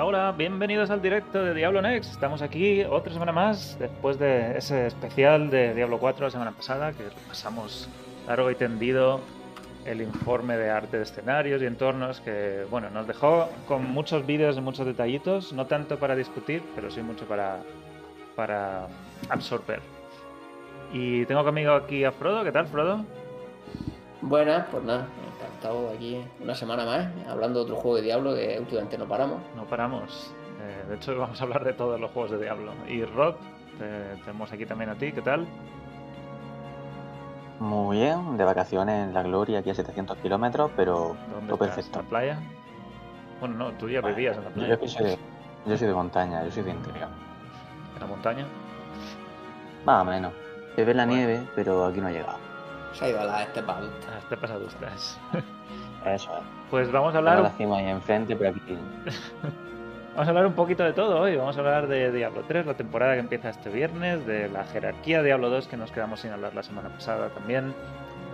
Hola, bienvenidos al directo de Diablo Next. Estamos aquí otra semana más, después de ese especial de Diablo 4 la semana pasada, que pasamos largo y tendido el informe de arte de escenarios y entornos, que bueno, nos dejó con muchos vídeos y muchos detallitos, no tanto para discutir, pero sí mucho para, para absorber. Y tengo conmigo aquí a Frodo, ¿qué tal Frodo? Buenas, pues nada, encantado aquí una semana más hablando de otro juego de Diablo que últimamente no paramos. No paramos. Eh, de hecho, vamos a hablar de todos los juegos de Diablo. Y Rod, te- tenemos aquí también a ti, ¿qué tal? Muy bien, de vacaciones en la gloria, aquí a 700 kilómetros, pero ¿Dónde todo estás? perfecto. ¿En la playa? Bueno, no, tú ya vivías en la playa. soy de, yo soy de montaña, yo soy de interior. ¿En la montaña? Más o menos. Se ve la Bueno. nieve, pero aquí no ha llegado. Se ha ido a la estepa adulta. Ah, te pasado estás. Eso es. Pues vamos a hablar la cima ahí enfrente, pero aquí. Vamos a hablar un poquito de todo hoy. Vamos a hablar de Diablo 3, la temporada que empieza este viernes, de la jerarquía de Diablo 2 que nos quedamos sin hablar la semana pasada también.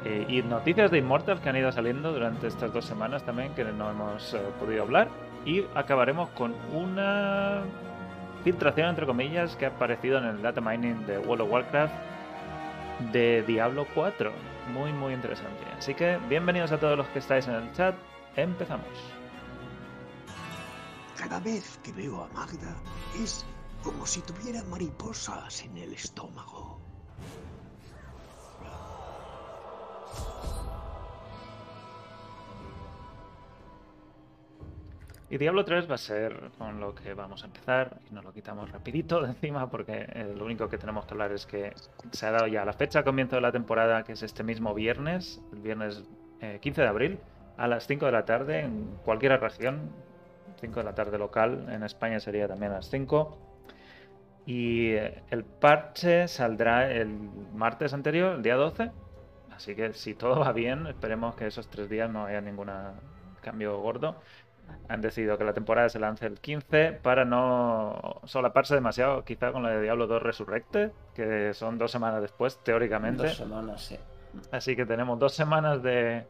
eh, y noticias de Immortal que han ido saliendo durante estas dos semanas también que no hemos eh, podido hablar. Y acabaremos con una filtración, entre comillas, que ha aparecido en el data mining de World of Warcraft de Diablo 4. Muy, muy interesante. Así que bienvenidos a todos los que estáis en el chat. Empezamos. Cada vez que veo a Magda es como si tuviera mariposas en el estómago. Y Diablo 3 va a ser con lo que vamos a empezar y nos lo quitamos rapidito de encima porque eh, lo único que tenemos que hablar es que se ha dado ya la fecha comienzo de la temporada que es este mismo viernes, el viernes eh, 15 de abril a las 5 de la tarde en cualquier región, 5 de la tarde local, en España sería también a las 5. Y eh, el parche saldrá el martes anterior, el día 12. Así que si todo va bien, esperemos que esos tres días no haya ningún cambio gordo han decidido que la temporada se lance el 15 para no solaparse demasiado quizá con la de Diablo 2 Resurrected, que son dos semanas después, teóricamente. Dos semanas, sí. Así que tenemos dos semanas de,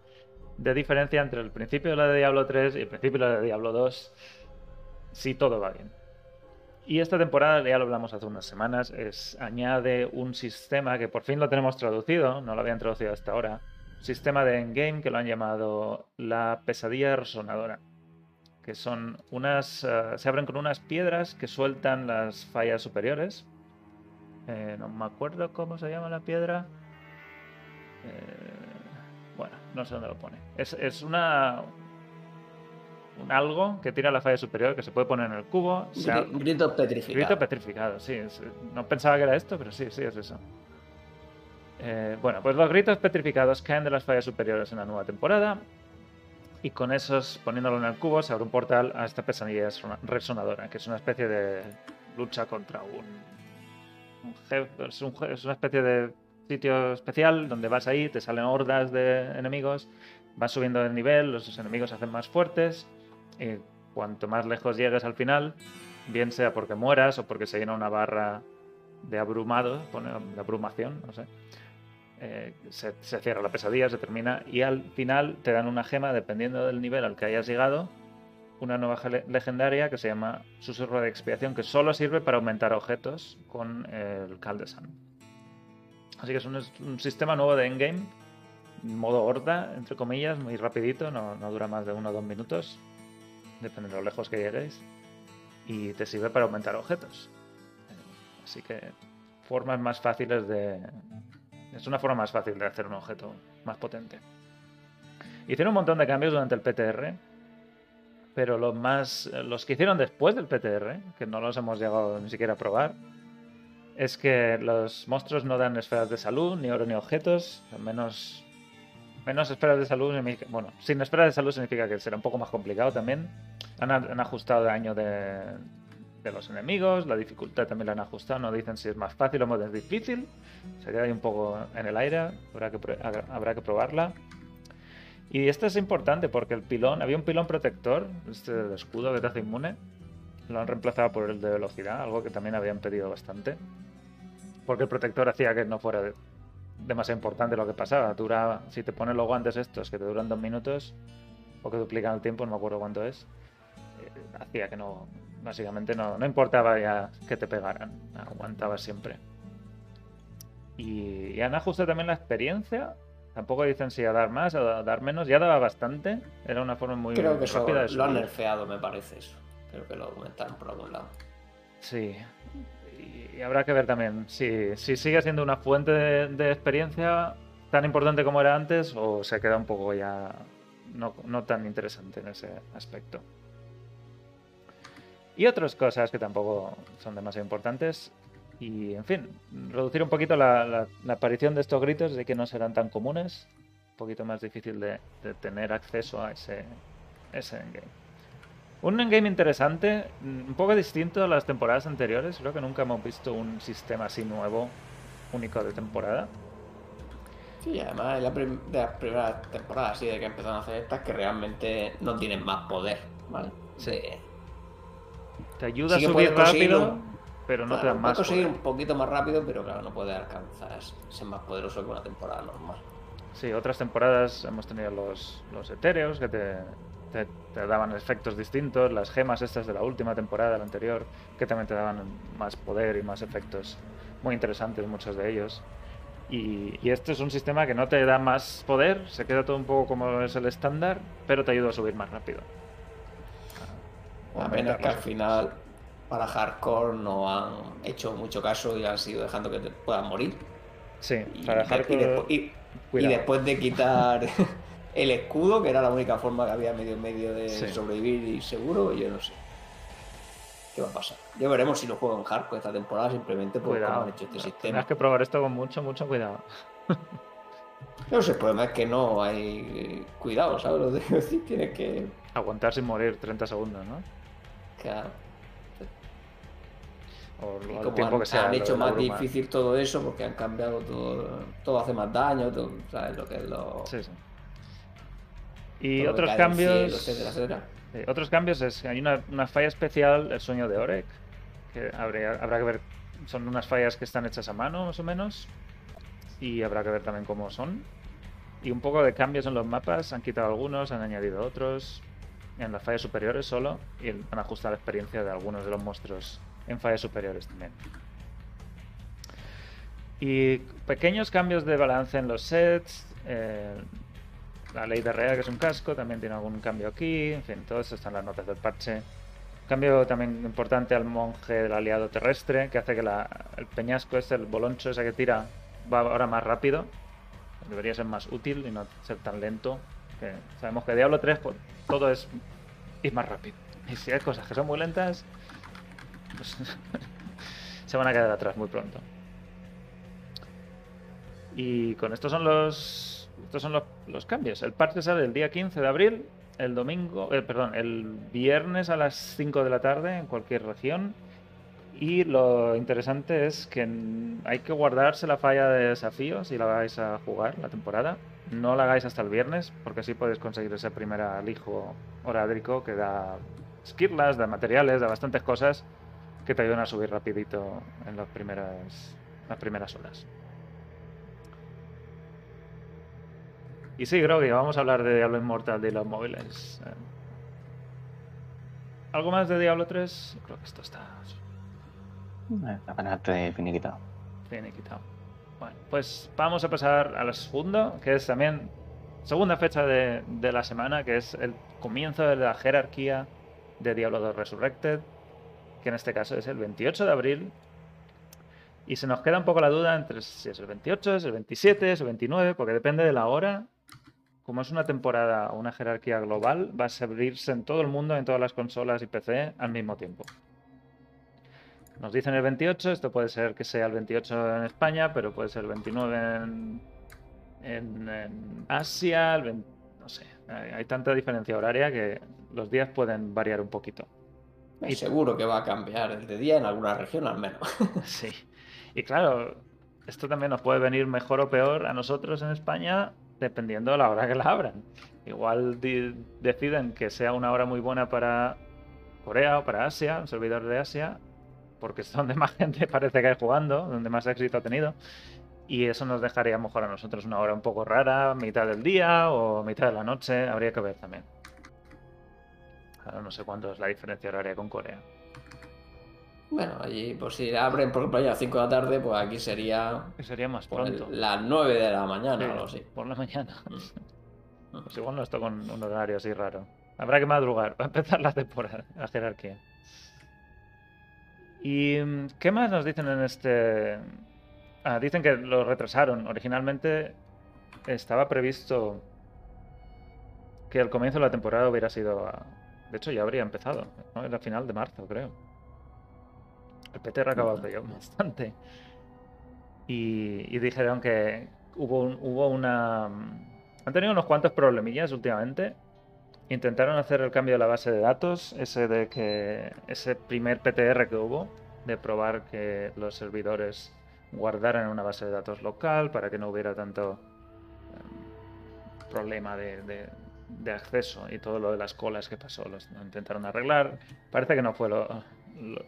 de diferencia entre el principio de la de Diablo 3 y el principio de la de Diablo 2, si todo va bien. Y esta temporada, ya lo hablamos hace unas semanas, es, añade un sistema que por fin lo tenemos traducido, no lo habían traducido hasta ahora, sistema de endgame que lo han llamado la pesadilla resonadora que son unas. eh, se abren con unas piedras que sueltan las fallas superiores. Eh, no me acuerdo cómo se llama la piedra. Eh, bueno, no sé dónde lo pone. Es, es una. Un algo que tira la falla superior que se puede poner en el cubo. se ab- Gri- Gritos petrificados. Grito petrificado, sí. es- no pensaba que era esto, pero sí, sí, es eso. Eh, bueno, pues los gritos petrificados caen de las fallas superiores en la nueva temporada. Y con esos, poniéndolo en el cubo, se abre un portal a esta pesadilla resona- resonadora, que es una especie de lucha contra un. jefe- es, es una especie de sitio especial donde vas ahí, te salen hordas de enemigos, vas subiendo de nivel, los enemigos se hacen más fuertes. Y cuanto más lejos llegues al final, bien sea porque mueras o porque se llena una barra de abrumado, de abrumación, no sé. Eh, se, cierra la pesadilla, se termina y al final te dan una gema dependiendo del nivel al que hayas llegado, una nueva legendaria que se llama Susurro de Expiación, que solo sirve para aumentar objetos con el Caldesan. Así que es un, sistema nuevo de endgame, modo horda, entre comillas, muy rapidito, no, no dura más de uno o dos minutos, depende de lo lejos que lleguéis, y te sirve para aumentar objetos. Así que formas más fáciles de... Es una forma más fácil de hacer un objeto más potente. Hicieron un montón de cambios durante el PTR, pero los más los que hicieron después del PTR, que no los hemos llegado ni siquiera a probar, es que los monstruos no dan esferas de salud, ni oro ni objetos, menos menos esferas de salud, bueno, sin esferas de salud significa que será un poco más complicado también. Han, han ajustado el daño de, de los enemigos, la dificultad también la han ajustado, no dicen si es más fácil o más difícil, se queda ahí un poco en el aire, habrá que, habrá- que probarla. Y esto es importante porque el pilón, había un pilón protector, este del escudo te hace inmune, lo han reemplazado por el de velocidad, algo que también habían pedido bastante. Porque el protector hacía que no fuera de- demasiado importante lo que pasaba. Dura, si te pones los guantes estos que te duran dos minutos o que duplican el tiempo, no me acuerdo cuánto es, eh, hacía que no, básicamente no, no importaba ya que te pegaran, aguantaba siempre. Y, y han ajustado también la experiencia. Tampoco dicen si a dar más o a dar menos. Ya daba bastante. Era una forma muy Creo que eso rápida de lo han nerfeado, me parece eso. Creo que lo aumentaron por algún lado. Sí. Y, y habrá que ver también si, si sigue siendo una fuente de, de experiencia tan importante como era antes o se queda un poco ya no, no tan interesante en ese aspecto. Y otras cosas que tampoco son demasiado importantes. Y, en fin, reducir un poquito la, la- la aparición de estos gritos de que no serán tan comunes. Un poquito más difícil de, de tener acceso a ese, ese endgame. Un endgame interesante, mm, un poco distinto a las temporadas anteriores. Creo que nunca hemos visto un sistema así nuevo, único de temporada. Sí, además la de las primeras temporadas así de que empezaron a hacer estas que realmente no tienen más poder, ¿vale? Sí. De- Te ayuda Sí a subir puedes rápido, pero no claro, te dan puedes más. conseguir poder. un poquito más rápido, pero claro, no puede alcanzar ser más poderoso que una temporada normal. Sí, otras temporadas hemos tenido los, los etéreos que te, te- te daban efectos distintos, las gemas estas de la última temporada, la anterior, que también te daban más poder y más efectos muy interesantes, muchos de ellos. Y, y este es un sistema que no te da más poder, se queda todo un poco como es el estándar, pero te ayuda a subir más rápido. A menos que al final para hardcore no han hecho mucho caso y han sido dejando que te puedan morir. Sí, Y, para de- y hardcore, y- después de quitar el escudo, que era la única forma que había medio medio de Sí. sobrevivir y seguro, yo no sé. ¿Qué va a pasar? Ya veremos si lo juego en hardcore esta temporada, simplemente por cómo han hecho este sistema. que probar esto con mucho, mucho cuidado. No sé, el problema es que no hay cuidado, ¿sabes? Lo que decir, tienes que. Aguantar sin morir 30 segundos, ¿no? O y como tiempo han, que sea. han hecho más difícil todo eso porque han cambiado todo, todo hace más daño, todo, ¿sabes? Lo que es lo. Sí, sí. Y otros cielo, cambios. etcétera, etcétera. eh, otros cambios es que hay una, una falla especial, el sueño de Orek, que habría, habrá que ver. Son unas fallas que están hechas a mano, más o menos. Y habrá que ver también cómo son. Y un poco de cambios en los mapas. Han quitado algunos, han añadido otros. En las fallas superiores solo. Y han ajustado la experiencia de algunos de los monstruos en fallas superiores también. Y pequeños cambios de balance en los sets. eh, la ley de Rea, que es un casco, también tiene algún cambio aquí. En fin, todo eso está en las notas del parche. Cambio también importante al monje del aliado terrestre, que hace que la- el peñasco este, el boloncho ese que tira, va ahora más rápido. Debería ser más útil y no ser tan lento. Que sabemos que Diablo 3 pues, todo es ir más rápido. Y si hay cosas que son muy lentas, pues se van a quedar atrás muy pronto. Y con estos son los estos son los, los cambios. El parche sale el día 15 de abril, el domingo, eh, perdón, el viernes a las 5 de la tarde en cualquier región. Y lo interesante es que hay que guardarse la falla de desafío si la vais a jugar la temporada. No la hagáis hasta el viernes, porque así podéis conseguir ese primer alijo orádrico que da skirlas, da materiales, da bastantes cosas que te ayudan a subir rapidito en las primeras, las primeras horas. Y sí, creo que vamos a hablar de Diablo Immortal de los móviles. Eh, ¿Algo más de Diablo 3? Creo que esto está Eh, Apenas te finiquitado. Bueno, pues vamos a pasar a la segunda, que es también segunda fecha de, la semana, que es el comienzo de la jerarquía de Diablo 2 Resurrected, que en este caso es el 28 de abril. Y se nos queda un poco la duda entre si es el 28, es el 27, es el 29, porque depende de la hora. Como es una temporada una jerarquía global, va a servirse en todo el mundo, en todas las consolas y PC al mismo tiempo. Nos dicen el 28, esto puede ser que sea el 28 en España, pero puede ser el 29 en, en- en Asia, el 20 no sé, hay, hay tanta diferencia horaria que los días pueden variar un poquito. Y Y- seguro que va a cambiar el de día en alguna región al menos. Sí. Y claro, esto también nos puede venir mejor o peor a nosotros en España dependiendo de la hora que la abran. Igual deciden que sea una hora muy buena para Corea o para Asia, un servidor de Asia, porque es donde más gente parece que hay jugando, donde más éxito ha tenido. Y eso nos dejaría a lo mejor a nosotros una hora un poco rara, mitad del día o mitad de la noche, habría que ver también. Ahora no sé cuánto es la diferencia horaria con Corea. Bueno, allí, pues si abren, por ejemplo, a las 5 de la tarde, pues aquí sería sería más pronto. las 9 de la mañana Sí, o algo así. Por la mañana. Mm. Pues igual nos toca un, un horario así raro. Habrá que madrugar para empezar la temporada, la jerarquía. ¿Y mm, qué más nos dicen en este...? Ah, dicen que lo retrasaron. Originalmente estaba previsto que el comienzo de la temporada hubiera sido... a- De hecho, ya habría empezado. ¿no? Era final de marzo, creo. El PTR ha acabado hace ya bastante. Y, y dijeron que hubo, un- hubo una... Han tenido unos cuantos problemillas últimamente. Intentaron hacer el cambio de la base de datos, ese de que ese primer PTR que hubo, de probar que los servidores guardaran una base de datos local para que no hubiera tanto em, problema de, de- de acceso y todo lo de las colas que pasó. Los, lo intentaron arreglar. Parece que no fue lo, lo-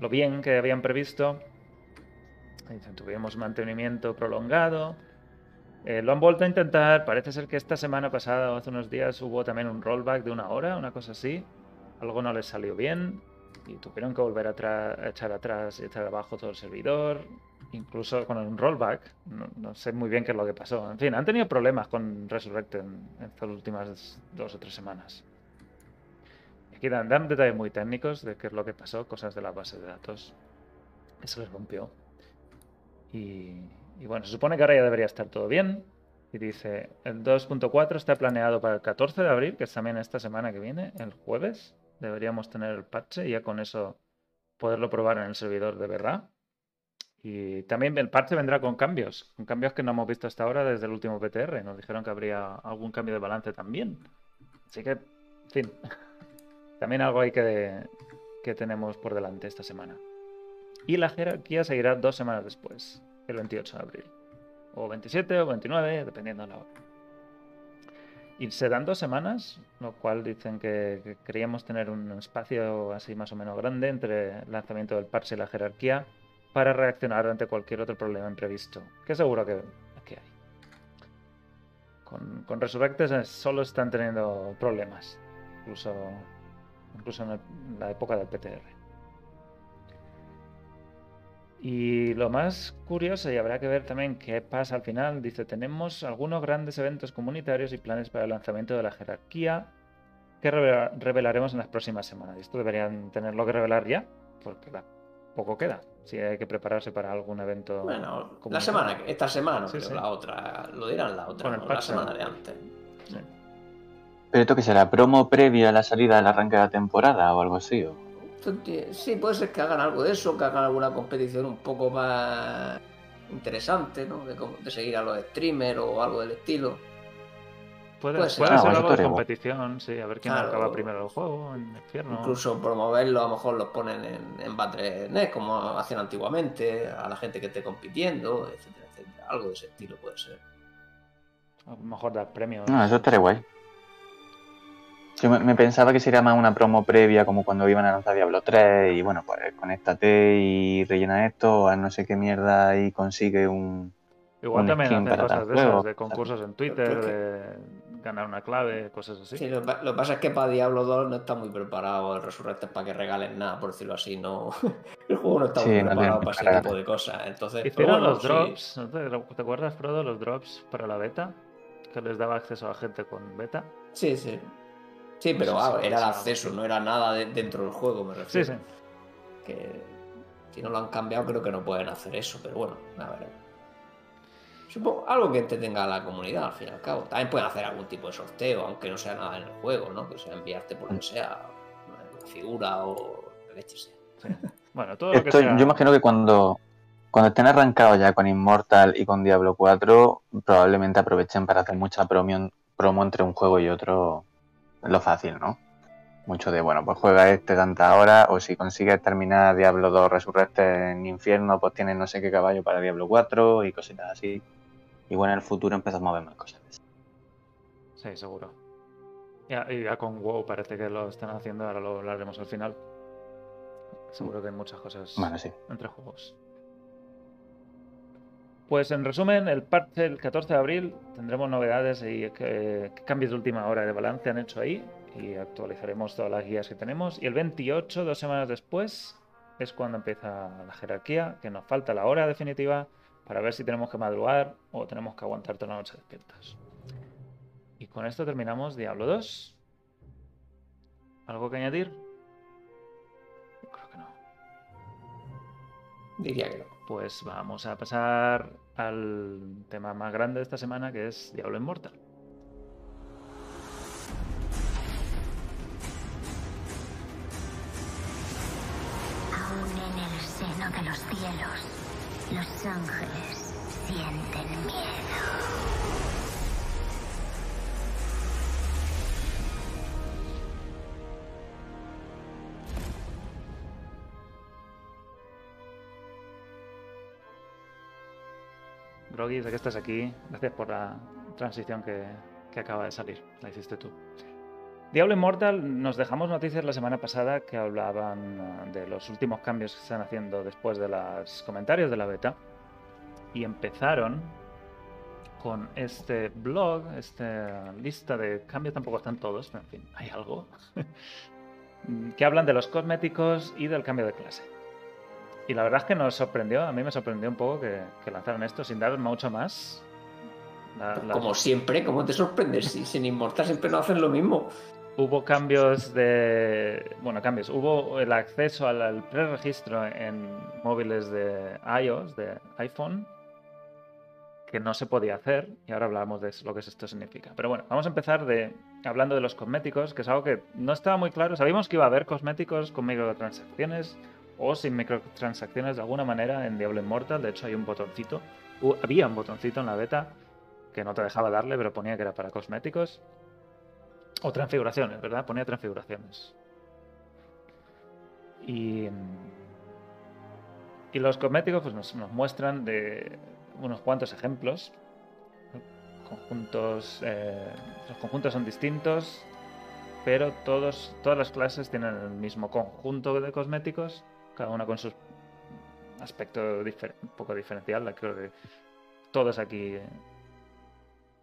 lo bien que habían previsto. Tuvimos mantenimiento prolongado. Eh, lo han vuelto a intentar. Parece ser que esta semana pasada o hace unos días hubo también un rollback de una hora, una cosa así. Algo no les salió bien y tuvieron que volver a, echar atrás y echar abajo todo el servidor. Incluso con un rollback. No, sé muy bien qué es lo que pasó. En fin, han tenido problemas con Resurrected en, en estas últimas dos o tres semanas. Aquí dan, dan detalles muy técnicos de qué es lo que pasó, cosas de la base de datos. que se les rompió. Y, y bueno, se supone que ahora ya debería estar todo bien. Y dice, el 2.4 está planeado para el 14 de abril, que es también esta semana que viene, el jueves. Deberíamos tener el parche y ya con eso poderlo probar en el servidor de verdad. Y también el parche vendrá con cambios, con cambios que no hemos visto hasta ahora desde el último PTR. Nos dijeron que habría algún cambio de balance también. Así que, en fin, también algo ahí que, que tenemos por delante esta semana. Y la jerarquía seguirá dos semanas después, el 28 de abril. O 27 o 29, dependiendo de la hora. Y se dan dos semanas, lo cual dicen que, que queríamos tener un espacio así más o menos grande entre el lanzamiento del parche y la jerarquía para reaccionar ante cualquier otro problema imprevisto, que seguro que, que hay. Con, con Resurrected eh, solo están teniendo problemas, incluso, incluso en la época del PTR. Y lo más curioso, y habrá que ver también qué pasa al final, dice, tenemos algunos grandes eventos comunitarios y planes para el lanzamiento de la jerarquía que revela- revelaremos en las próximas semanas. Y esto deberían tenerlo que revelar ya, porque poco queda. Si hay que prepararse para algún evento. Bueno, la semana, esta semana, Sí, pero sí. la otra, lo dirán la otra, ¿no? la semana de antes. Sí. Pero esto que será promo previa a la salida del arranque de la temporada o algo así. ¿o? Sí, puede ser que hagan algo de eso, que hagan alguna competición un poco más interesante, ¿no? De, de seguir a los streamers o algo del estilo. Puede, Puede ser. puede Ah, algo de guay. competición, sí, a ver quién Claro. acaba primero el juego en el infierno. Incluso promoverlo, a lo mejor los ponen en, en Battle.net, como hacían antiguamente, a la gente que esté compitiendo, etcétera, etcétera. Algo de ese estilo puede ser. A lo mejor dar premios. No, eso estaría guay. Yo me, me pensaba que sería más una promo previa, como cuando iban a lanzar Diablo 3, y bueno, pues conéctate y rellena esto, haz no sé qué mierda y consigue un. Igual un también skin hacen para cosas de esas, juego, de concursos en Twitter, que- de ganar una clave, cosas así. Sí, lo, que pa- lo que pasa es que para Diablo 2 no está muy preparado el Resurrected para que regalen nada, por decirlo así. no El juego no está Sí, muy no preparado para ese tipo de cosas. Entonces, pero Hicieron bueno, los sí. drops, ¿no te, te acuerdas, Frodo? Los drops para la beta, que les daba acceso a gente con beta. Sí, sí. Sí, No pero sé si ah, era el acceso, no era nada de- dentro del juego, me Sí, refiero. sí. Que si no lo han cambiado, creo que no pueden hacer eso, pero bueno, a ver. Supongo algo que entretenga a la comunidad, al fin y al cabo. También pueden hacer algún tipo de sorteo, aunque no sea nada en el juego, ¿no? Que sea enviarte por lo que sea, una figura o leche sea. Bueno, todo lo que Esto, sea... yo imagino que cuando, cuando estén arrancados ya con Immortal y con Diablo 4, probablemente aprovechen para hacer mucha promo, promo entre un juego y otro. Lo fácil, ¿no? Mucho de, bueno, pues juega este tantas horas, o si consigues terminar Diablo 2 Resurrected en Infierno, pues tienes no sé qué caballo para Diablo 4 y cositas así. Igual en el futuro empezamos a ver más cosas. Sí, seguro. Ya, y ya con WoW parece que lo están haciendo, ahora lo hablaremos al final. Seguro que hay muchas cosas Bueno, sí. entre juegos. Pues en resumen, el parche el 14 de abril tendremos novedades y qué cambios de última hora de balance han hecho ahí y actualizaremos todas las guías que tenemos. Y el 28, dos semanas después, es cuando empieza la jerarquía, que nos falta la hora definitiva para ver si tenemos que madrugar o tenemos que aguantar toda la noche despiertos. Y con esto terminamos Diablo 2. ¿Algo que añadir? Creo que no. Diría que no. Pues vamos a pasar al tema más grande de esta semana, que es Diablo Immortal. Aún en el seno de los cielos, los ángeles sienten miedo. Groggy, sé que estás aquí. Gracias por la transición que, que acaba de salir. La hiciste tú. Diablo Immortal, nos dejamos noticias la semana pasada que hablaban uh, de los últimos cambios que están haciendo después de los comentarios de la beta. Y empezaron con este blog, esta lista de cambios, tampoco están todos, pero en fin, hay algo. que hablan de los cosméticos y del cambio de clase. Y la verdad es que nos sorprendió, a mí me sorprendió un poco que, que lanzaran esto sin dar mucho más. La- la- Como siempre, ¿cómo te sorprendes? Si sin Inmortal siempre no hacen lo mismo. Hubo cambios de. Bueno, cambios. Hubo el acceso al, al preregistro en móviles de iOS, de iPhone, que no se podía hacer. Y ahora hablamos de lo que esto significa. Pero bueno, vamos a empezar de hablando de los cosméticos, que es algo que no estaba muy claro. Sabíamos que iba a haber cosméticos con microtransacciones o sin microtransacciones de alguna manera en Diablo Immortal. De hecho, hay un botoncito. había un botoncito en la beta que no te dejaba darle, pero ponía que era para cosméticos. O transfiguraciones, ¿verdad? Ponía transfiguraciones. Y, y los cosméticos pues, nos, nos muestran de unos cuantos ejemplos. Conjuntos. eh, los conjuntos son distintos, pero todos, todas las clases tienen el mismo conjunto de cosméticos, cada una con su aspecto un poco diferencial. Creo que todos aquí.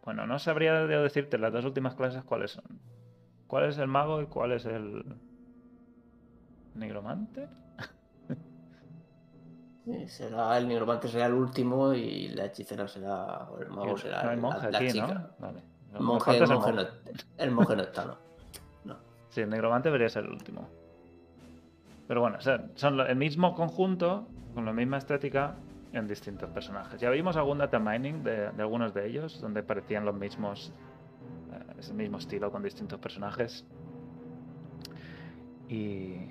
Bueno, no sabría de- decirte las dos últimas clases cuáles son. ¿Cuál es el mago y cuál es el nigromante? Sí, Será el nigromante será el último y la hechicera será. O el mago será no hay monje la, aquí, chica. ¿no? Vale. Monje, el monje no, el monje no está, ¿no? No. Sí, el negromante debería ser el último. Pero bueno, son el mismo conjunto, con la misma estética, en distintos personajes. Ya vimos algún data mining de, algunos de ellos, donde parecían los mismos, eh, es el mismo estilo con distintos personajes. Y,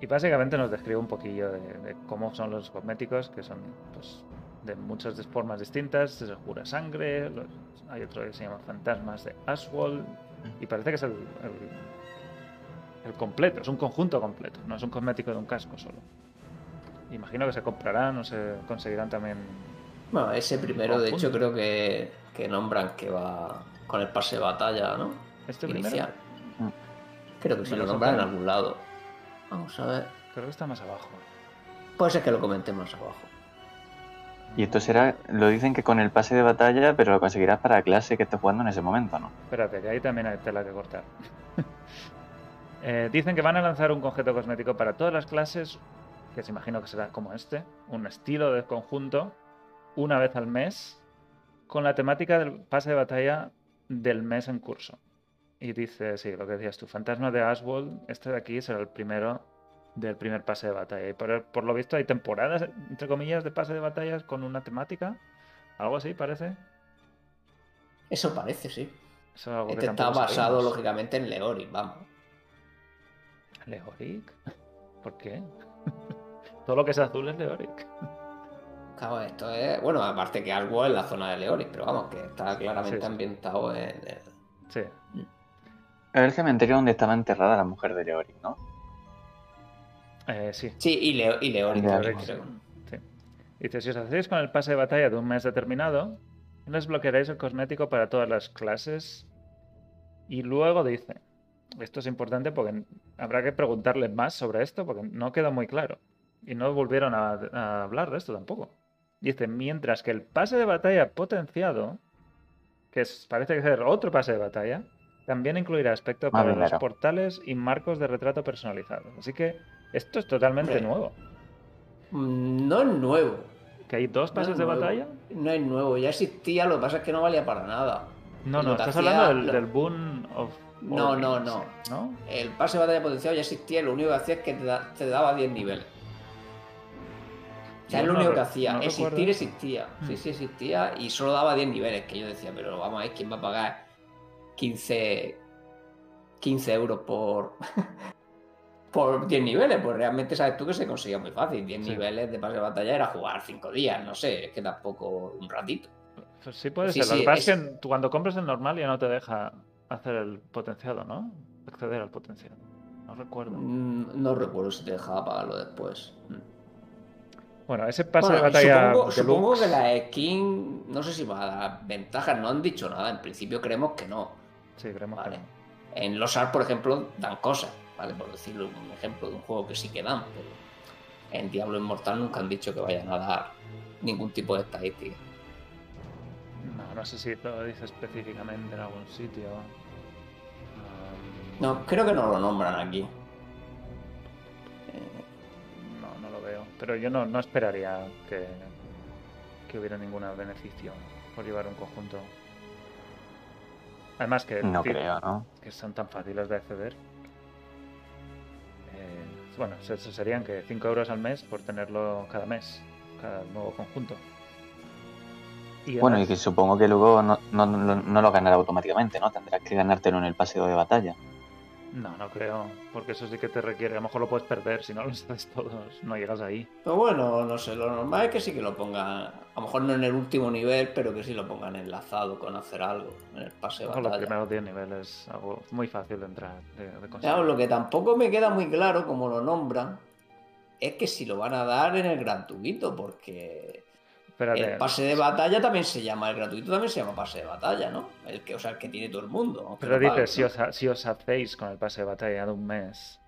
y básicamente nos describe un poquillo de, cómo son los cosméticos, que son pues, de muchas formas distintas. Se jura sangre, hay otro que se llama Fantasmas de Ashwall, y parece que es el, el completo, es un conjunto completo, no es un cosmético de un casco solo. Imagino que se comprarán o se conseguirán también. Bueno, ese primero, de hecho, creo que, que nombran que va con el pase de batalla, ¿no? ¿Este primero? Inicial. Mm. Creo que sí ¿Me lo nombran en algún lado. Vamos a ver. Creo que está más abajo. Puede ser que lo comente más abajo. Y esto será, lo dicen que con el pase de batalla, pero lo conseguirás para la clase que estés jugando en ese momento, ¿no? Espérate, que ahí también hay tela que cortar. Eh, dicen que van a lanzar un conjeto cosmético para todas las clases, que se imagino que será como este, un estilo de conjunto, una vez al mes, con la temática del pase de batalla del mes en curso. Y dice, sí, lo que decías tú, Fantasma de Ashwell, este de aquí será el primero del primer pase de batalla. Y por, por lo visto hay temporadas, entre comillas, de pase de batallas con una temática. Algo así, parece. Eso parece, sí. Eso es algo que Este está basado, sabemos. lógicamente, en Leoric, vamos. ¿Leoric? ¿Por qué? Todo lo que es azul es Leoric. Claro, esto es. Bueno, aparte que algo en la zona de Leoric, pero vamos, que está claramente Sí, sí. ambientado en. en- Sí. Era el cementerio donde estaba enterrada la mujer de Leoric, ¿no? Eh, sí. Sí, y, Leo, y Leoric Leoric, también, creo. sí. Dice, si os hacéis con el pase de batalla de un mes determinado, desbloquearéis el cosmético para todas las clases. Y luego dice, esto es importante porque habrá que preguntarle más sobre esto porque no quedó muy claro. Y no volvieron a, a hablar de esto tampoco. Dice, mientras que el pase de batalla potenciado, que es- parece que ser otro pase de batalla, también incluirá aspecto para los claro. portales y marcos de retrato personalizados. Así que Esto es totalmente nuevo. Mm, No es nuevo. ¿Que hay dos pases es de nuevo. batalla? No es nuevo, ya existía, lo que pasa es que no valía para nada. No, no, estás hacía- hablando del, del Boon of. No, no, no. ¿No? El pase de batalla potenciado ya existía y lo único que hacía es que te, da- te daba 10 niveles. O sea, es lo único que hacía. Existir recuerdo. existía. Sí, Mm. sí existía y solo daba 10 niveles. Que yo decía, pero vamos a ver, ¿quién va a pagar 15, 15 euros por, por 10 niveles? Pues realmente sabes tú que se conseguía muy fácil. 10 Sí. niveles de pase de batalla era jugar 5 días, no sé, es que tampoco un ratito. Pues sí puede Sí, ser. Lo sí, que pasa es que cuando compras el normal ya no te deja hacer el potenciado, ¿no? Acceder al potenciado. No recuerdo. Mm, No recuerdo si te dejaba pagarlo después. Mm. Bueno, ese pase Bueno, de batalla supongo, que la skin, no sé si va a dar ventajas, no han dicho nada, en principio creemos que no. Sí, creemos Vale. que no. En los ARC, por ejemplo, dan cosas, ¿vale? Por decirlo un ejemplo de un juego que sí que dan, pero en Diablo Inmortal nunca han dicho que vayan a dar ningún tipo de estadística. No, no sé si lo dice específicamente en algún sitio. No, creo que no lo nombran aquí. Eh, No, no lo veo. Pero yo no, no esperaría que, que hubiera ningún beneficio por llevar un conjunto. Además que, No creo, ¿no? que son tan fáciles de acceder. Eh, bueno, eso serían que 5 euros al mes por tenerlo cada mes, cada nuevo conjunto. Y Bueno, y que supongo que luego no, no, no, no lo ganará automáticamente, ¿no? Tendrás que ganártelo en el paseo de batalla. No, no creo, porque eso sí que te requiere. A lo mejor lo puedes perder si no los haces todos, no llegas ahí. Pero bueno, no sé, lo normal es que sí que lo pongan, a lo mejor no en el último nivel, pero que sí lo pongan enlazado con hacer algo en el pase de Ojo, los primeros 10 niveles, algo muy fácil de entrar, de, de conseguir. Claro, lo que tampoco me queda muy claro, como lo nombran, es que si lo van a dar en el gratuito, porque Espérate, el pase de batalla también se llama, el gratuito también se llama pase de batalla, ¿no? El que, o sea, el que tiene todo el mundo. pero lo dice, pagues, si ¿no? os, si os hacéis con el pase de batalla de un mes,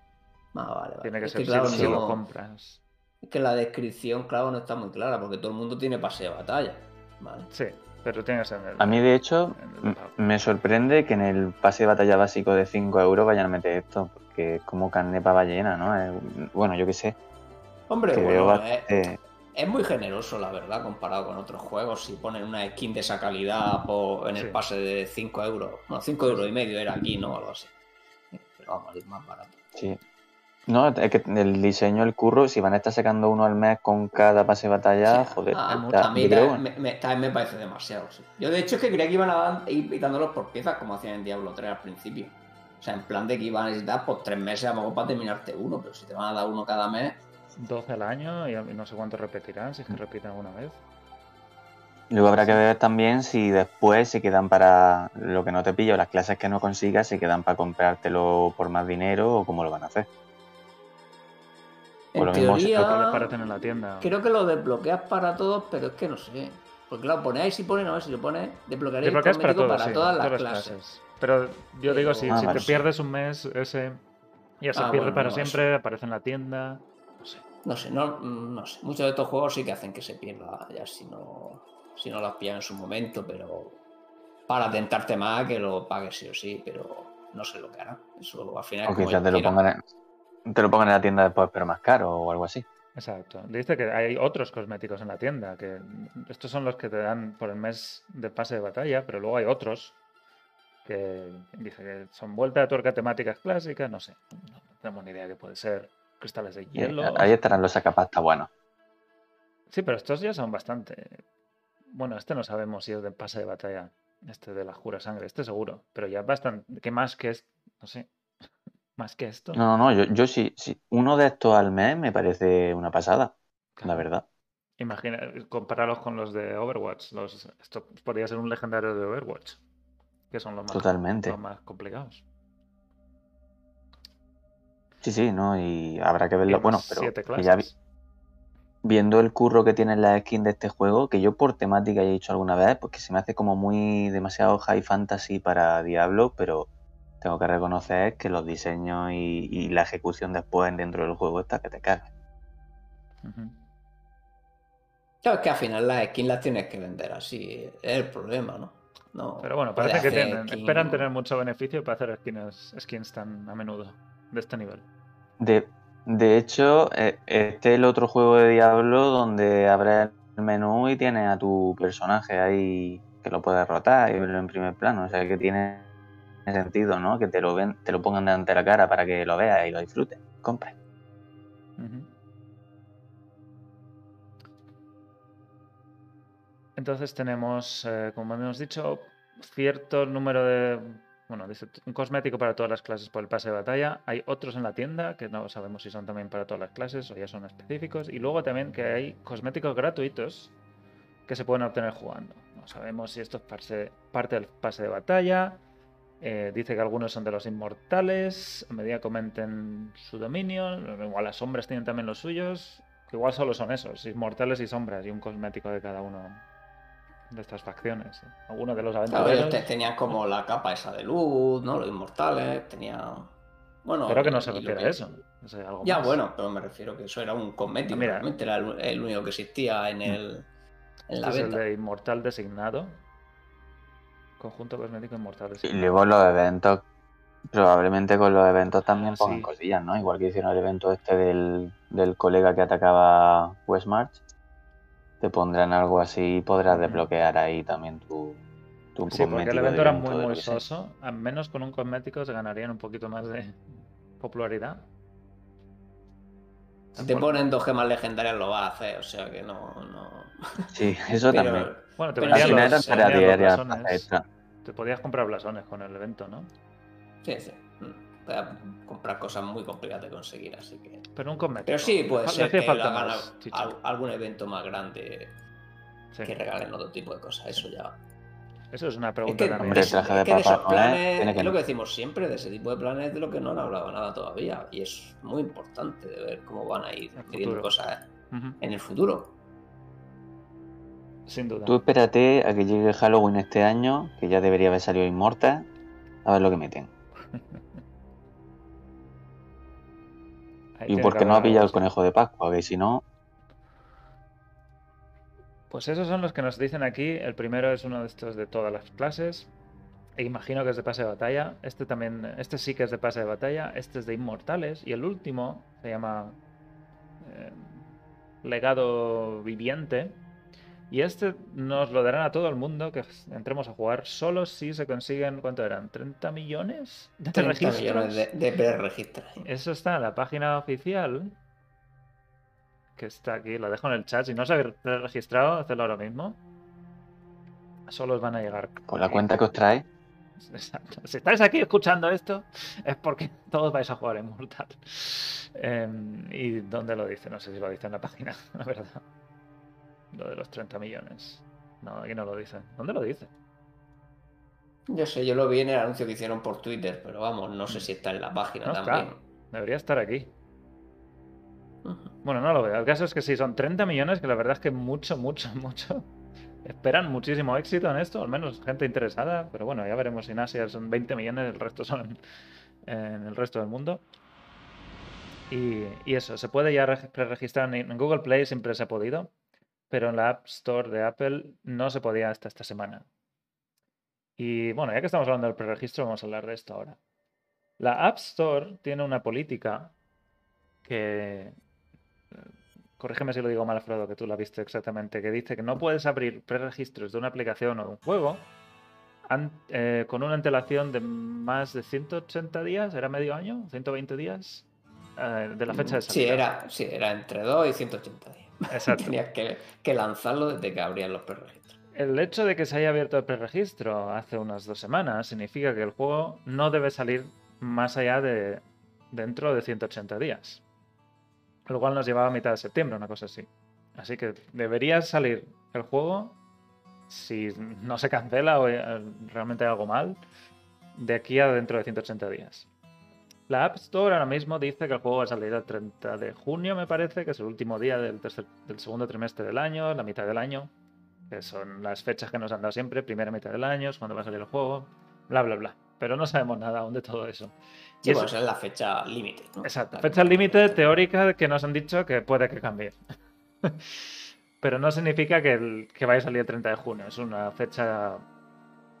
Ah, vale, vale. tiene que Es ser si- claro, si, no- lo compras. es que la descripción, claro, no está muy clara, porque todo el mundo tiene pase de batalla. Vale. Sí, pero tienes en el... A mí, de hecho, el me sorprende que en el pase de batalla básico de 5 euros vayan a meter esto, porque es como carne para ballena, ¿no? Es- bueno, yo qué sé, Hombre, que bueno, veo eh, bastante... Es muy generoso, la verdad, comparado con otros juegos. Si ponen una skin de esa calidad por- en el Sí. pase de 5 euros, bueno, 5 euros y medio era aquí, ¿no? Algo así. Pero vamos, es más barato. Sí. No, es que el diseño, el curro, si van a estar sacando uno al mes con cada pase de batalla, Sí, joder, a, está- a mí creo- me, me- también me parece demasiado. sí. Yo, de hecho, es que creía que iban a ir quitándolos por piezas, como hacían en Diablo 3 al principio. O sea, en plan de que iban a necesitar por 3 meses a lo mejor para terminarte uno, pero si te van a dar uno cada mes, 12 al año y no sé cuánto repetirán, si es que repiten alguna vez. Luego habrá que ver también si después se quedan para lo que no te pillo, las clases que no consigas, se quedan para comprártelo por más dinero o cómo lo van a hacer. en Por lo mismo, si Lo que les teoría, parecen en la tienda. creo que lo desbloqueas para todos, pero es que no sé. Porque claro, ponéis y pones, no, si lo pones, desbloquearéis Desbloqueas para, todos, para sí, todas las todas clases. Pero yo digo, si, si Ah, te pierdes un mes, ese ya se Ah, pierde bueno, para no, siempre, aparece en la tienda. No sé. No no, sé. Muchos de estos juegos sí que hacen que se pierda ya si no, si no las pillan en su momento, pero para tentarte más que lo pagues sí o sí, pero no sé lo que harán. Eso al final O quizás te lo, pongan en, te lo pongan en la tienda después, pero más caro o algo así. Exacto. Dice que hay otros cosméticos en la tienda, que estos son los que te dan por el mes de pase de batalla, pero luego hay otros que dice que son vuelta de tuerca temáticas clásicas, no sé, no tenemos ni idea qué puede ser. Cristales de Eh, hielo. Ahí estarán los sacapasta buenos. Sí, pero estos ya son bastante. Bueno, este no sabemos si es de pase de batalla, este de la jura sangre, este seguro, pero ya bastante. ¿Qué más que es? No sé. Más que esto. No, no, no, yo, yo sí, sí. Uno de estos al mes me parece una pasada, la verdad. Imagina, compáralo con los de Overwatch. Los, esto podría ser un legendario de Overwatch, que son los más, Totalmente. los más complicados. Sí, sí, ¿no? Y habrá que verlo. Bueno, pero que ya vi- clases. viendo el curro que tiene la skin de este juego, que yo por temática ya he dicho alguna vez, porque se me hace como muy demasiado high fantasy para Diablo, pero tengo que reconocer que los diseños y, y la ejecución después dentro del juego está que te cagas. Claro, es que al final las skins las tienes que vender así, es el problema, ¿no? no Pero bueno, parece que tienen, skin- esperan tener mucho beneficio para hacer skins, skins tan a menudo, de este nivel. De, De hecho, eh, este es el otro juego de Diablo donde abres el menú y tienes a tu personaje ahí que lo puedes rotar y verlo en primer plano. O sea que tiene sentido, ¿no? Que te lo ven, te lo pongan delante de la cara para que lo veas y lo disfrutes. Compre. Entonces tenemos, eh, como hemos dicho, cierto número de... Bueno, dice un cosmético para todas las clases por el pase de batalla. Hay otros en la tienda que no sabemos si son también para todas las clases o ya son específicos. Y luego también que hay cosméticos gratuitos que se pueden obtener jugando. No sabemos si esto es parte, del pase de batalla. Eh, dice que algunos son de los inmortales. A medida que comenten su dominio. Igual las sombras tienen también los suyos. Igual solo son esos, inmortales y sombras, y un cosmético de cada uno de estas facciones. Algunos de los Claro, aventureros. ellos te- tenían como la capa esa de luz, ¿no? Los inmortales, tenía. Bueno, Pero que no se y refiere que- a eso. algo Ya, más. bueno, pero me refiero que eso era un cosmético. Mira. realmente era el, el único que existía en el. En la Este es el de inmortal designado. Conjunto cosmético inmortal Y designado. luego los eventos, probablemente con los eventos también Ah, pongan sí. cosillas, ¿no? Igual que hicieron el evento este del, del colega que atacaba Westmarch, te pondrán algo así y podrás desbloquear ahí también tu, tu Sí, porque el evento era muy, muy soso. Al menos con un cosmético se ganarían un poquito más de popularidad. Si te ponen dos gemas legendarias lo vas a hacer, o sea que no. no... Sí, eso Pero- también. Bueno, te Pero Al final eran para diarias. Te podías comprar blasones con el evento, ¿no? Sí, sí. Mm. Voy a comprar cosas muy complicadas de conseguir, así que. Pero un cosmético. Pero sí, puede ser hacía que falta hagan más al- chicha. al- algún evento más grande Sí. que regalen otro tipo de cosas. Eso ya. Eso es una Es pregunta que, también. Hombre, es- de es que de esos planes, tiene que- es lo que decimos siempre, de ese tipo de planes de lo que no han hablado nada todavía. Y es muy importante de ver cómo van a ir pidiendo cosas en el futuro. Sin duda. Tú espérate a que llegue Halloween este año, que ya debería haber salido Inmortal, a ver lo que meten. Y porque que no ha pillado el conejo de Pascua, que si no, Pues esos son los que nos dicen aquí. El primero es uno de estos de todas las clases. E imagino que es de pase de batalla. Este también, este sí que es de pase de batalla. Este es de inmortales. Y el último se llama eh, Legado Viviente. Y este nos lo darán a todo el mundo que entremos a jugar solo si se consiguen, ¿cuánto eran? ¿30 millones de 30 registros? millones de, de pre-registros. Eso está en la página oficial. Que está aquí, lo dejo en el chat. Si no os habéis registrado, hacedlo ahora mismo. Solo os van a llegar. por la cuenta que os trae, Exacto. Si estáis aquí escuchando esto, es porque todos vais a jugar en Mortal. Em, ¿Y dónde lo dice? No sé si lo dice en la página, la verdad. Lo de los 30 millones. No, aquí no lo dice. ¿Dónde lo dice? Yo sé, yo lo vi en el anuncio que hicieron por Twitter, pero vamos, no sé si está en la página No también. Debería estar aquí. Bueno, no lo veo. El caso es que sí, son 30 millones, que la verdad es que mucho, mucho, mucho. Esperan muchísimo éxito en esto, al menos gente interesada, pero bueno, ya veremos si en Asia son 20 millones, el resto son en, el resto del mundo. Y, y eso, se puede ya reg- preregistrar en Google Play, siempre se ha podido, pero en la App Store de Apple no se podía hasta esta semana. Y bueno, ya que estamos hablando del preregistro, vamos a hablar de esto ahora. La App Store tiene una política que eh, corrígeme si lo digo mal, Frodo, que tú la viste exactamente, que dice que no puedes abrir preregistros de una aplicación o de un juego eh, con una antelación de más de 180 días, ¿era medio año? ¿120 días? Eh, de la fecha de salida. Sí, era, sí, era entre 2 y 180 días. Exacto. Tenías que, que lanzarlo desde que abrían los preregistros. El hecho de que se haya abierto el preregistro hace unas dos semanas significa que el juego no debe salir más allá de dentro de 180 días. Lo cual nos llevaba a mitad de septiembre, una cosa así. Así que debería salir el juego, si no se cancela o eh, realmente hay algo mal, de aquí a dentro de 180 días. La App Store ahora mismo dice que el juego va a salir el 30 de junio, me parece, que es el último día del, tercer- del segundo trimestre del año, la mitad del año, que son las fechas que nos han dado siempre, primera mitad del año, es cuando va a salir el juego, bla, bla, bla. Pero no sabemos nada aún de todo eso. Sí, Y eso- pues es la fecha límite. ¿no? Exacto, La fecha límite teórica que nos han dicho que puede que cambie. Pero no significa que, el- que vaya a salir el 30 de junio, es una fecha,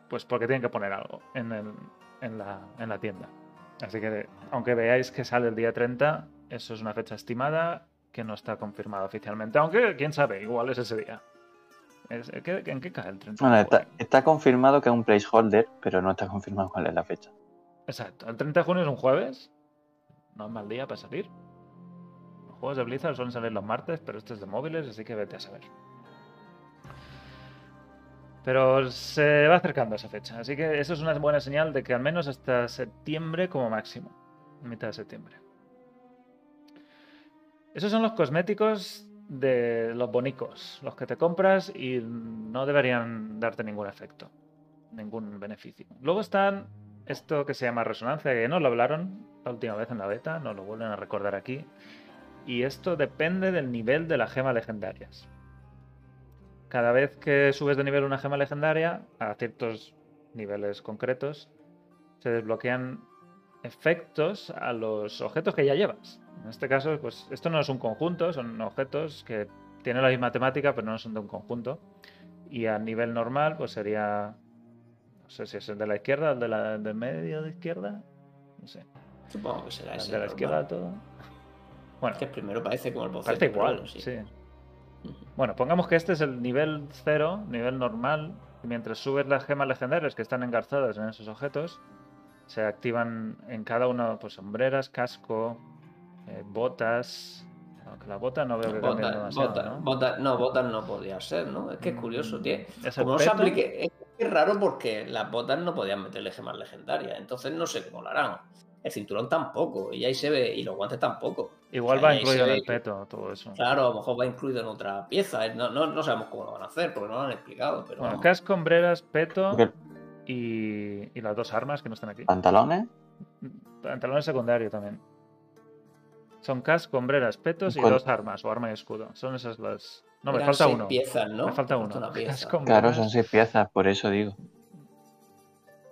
pues porque tienen que poner algo en, el- en la, en la tienda. Así que, aunque veáis que sale el día 30, eso es una fecha estimada que no está confirmada oficialmente. Aunque, quién sabe, igual es ese día. Es- ¿qué- ¿En qué cae el 30 de Bueno, está, junio? está confirmado que es un placeholder, pero no está confirmado cuál es la fecha. Exacto. El 30 de junio es un jueves. No es mal día para salir. Los juegos de Blizzard suelen salir los martes, pero este es de móviles, así que vete a saber. Pero se va acercando esa fecha, así que eso es una buena señal de que al menos hasta septiembre como máximo. Mitad de septiembre. Esos son los cosméticos de los bonicos, los que te compras y no deberían darte ningún efecto, ningún beneficio. Luego están esto que se llama resonancia, que no lo hablaron la última vez en la beta, no lo vuelven a recordar aquí. Y esto depende del nivel de las gemas legendarias. Cada vez que subes de nivel una gema legendaria a ciertos niveles concretos, se desbloquean efectos a los objetos que ya llevas. En este caso, pues esto no es un conjunto, son objetos que tienen la misma temática, pero no son de un conjunto. Y a nivel normal, pues sería. No sé si es el de la izquierda, el de la, del medio de izquierda. No sé. Supongo que será El ese. de la normal. izquierda todo. Bueno, Es que primero parece como el boceto. parece igual, bueno, sí. Bueno, pongamos que este es el nivel 0, nivel normal. Y mientras subes las gemas legendarias que están engarzadas en esos objetos, se activan en cada uno, pues sombreras, casco, eh, botas. Aunque la bota no veo que Botas, demasiado, botas, ¿no? botas- no, botas no podía ser, ¿no? Es que es curioso, tío. ¿Es el Como no se aplique, es, es raro porque las botas no podían meterle gemas legendarias, entonces no sé cómo lo harán. El cinturón tampoco, y ahí se ve, y los guantes tampoco. Igual O sea, va incluido en el peto, todo eso. Claro, a lo mejor va incluido en otra pieza. No, no, no sabemos cómo lo van a hacer, porque no lo han explicado. Pero Bueno, casco, hombreras, peto y, y las dos armas que no están aquí. pantalones, Pantalones secundario también. Son casco, hombreras, petos y ¿Cuál? dos armas, o arma y escudo. Son esas las. No, me falta seis uno. piezas, ¿no? Me falta uno. una pieza. Casco, claro, son seis piezas, por eso digo.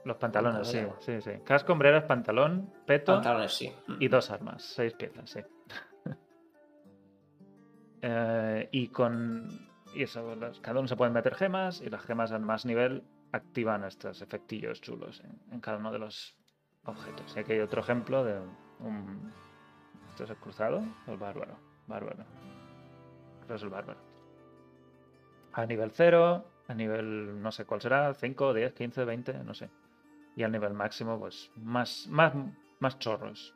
Los pantalones, sí, Pantalones. sí, sí. Casco, hombreras, pantalón, peto Pantalones, sí. y dos armas. Seis piezas, sí. Eh, y con. Y eso, cada uno se pueden meter gemas y las gemas al más nivel activan estos efectillos chulos en, en cada uno de los objetos. Y aquí hay otro ejemplo de un. ¿Esto es el cruzado? ¿O el bárbaro? Bárbaro. Creo es el bárbaro. A nivel 0, a nivel no sé cuál será, 5, 10, 15, 20, no sé. Y al nivel máximo, pues más, más, más chorros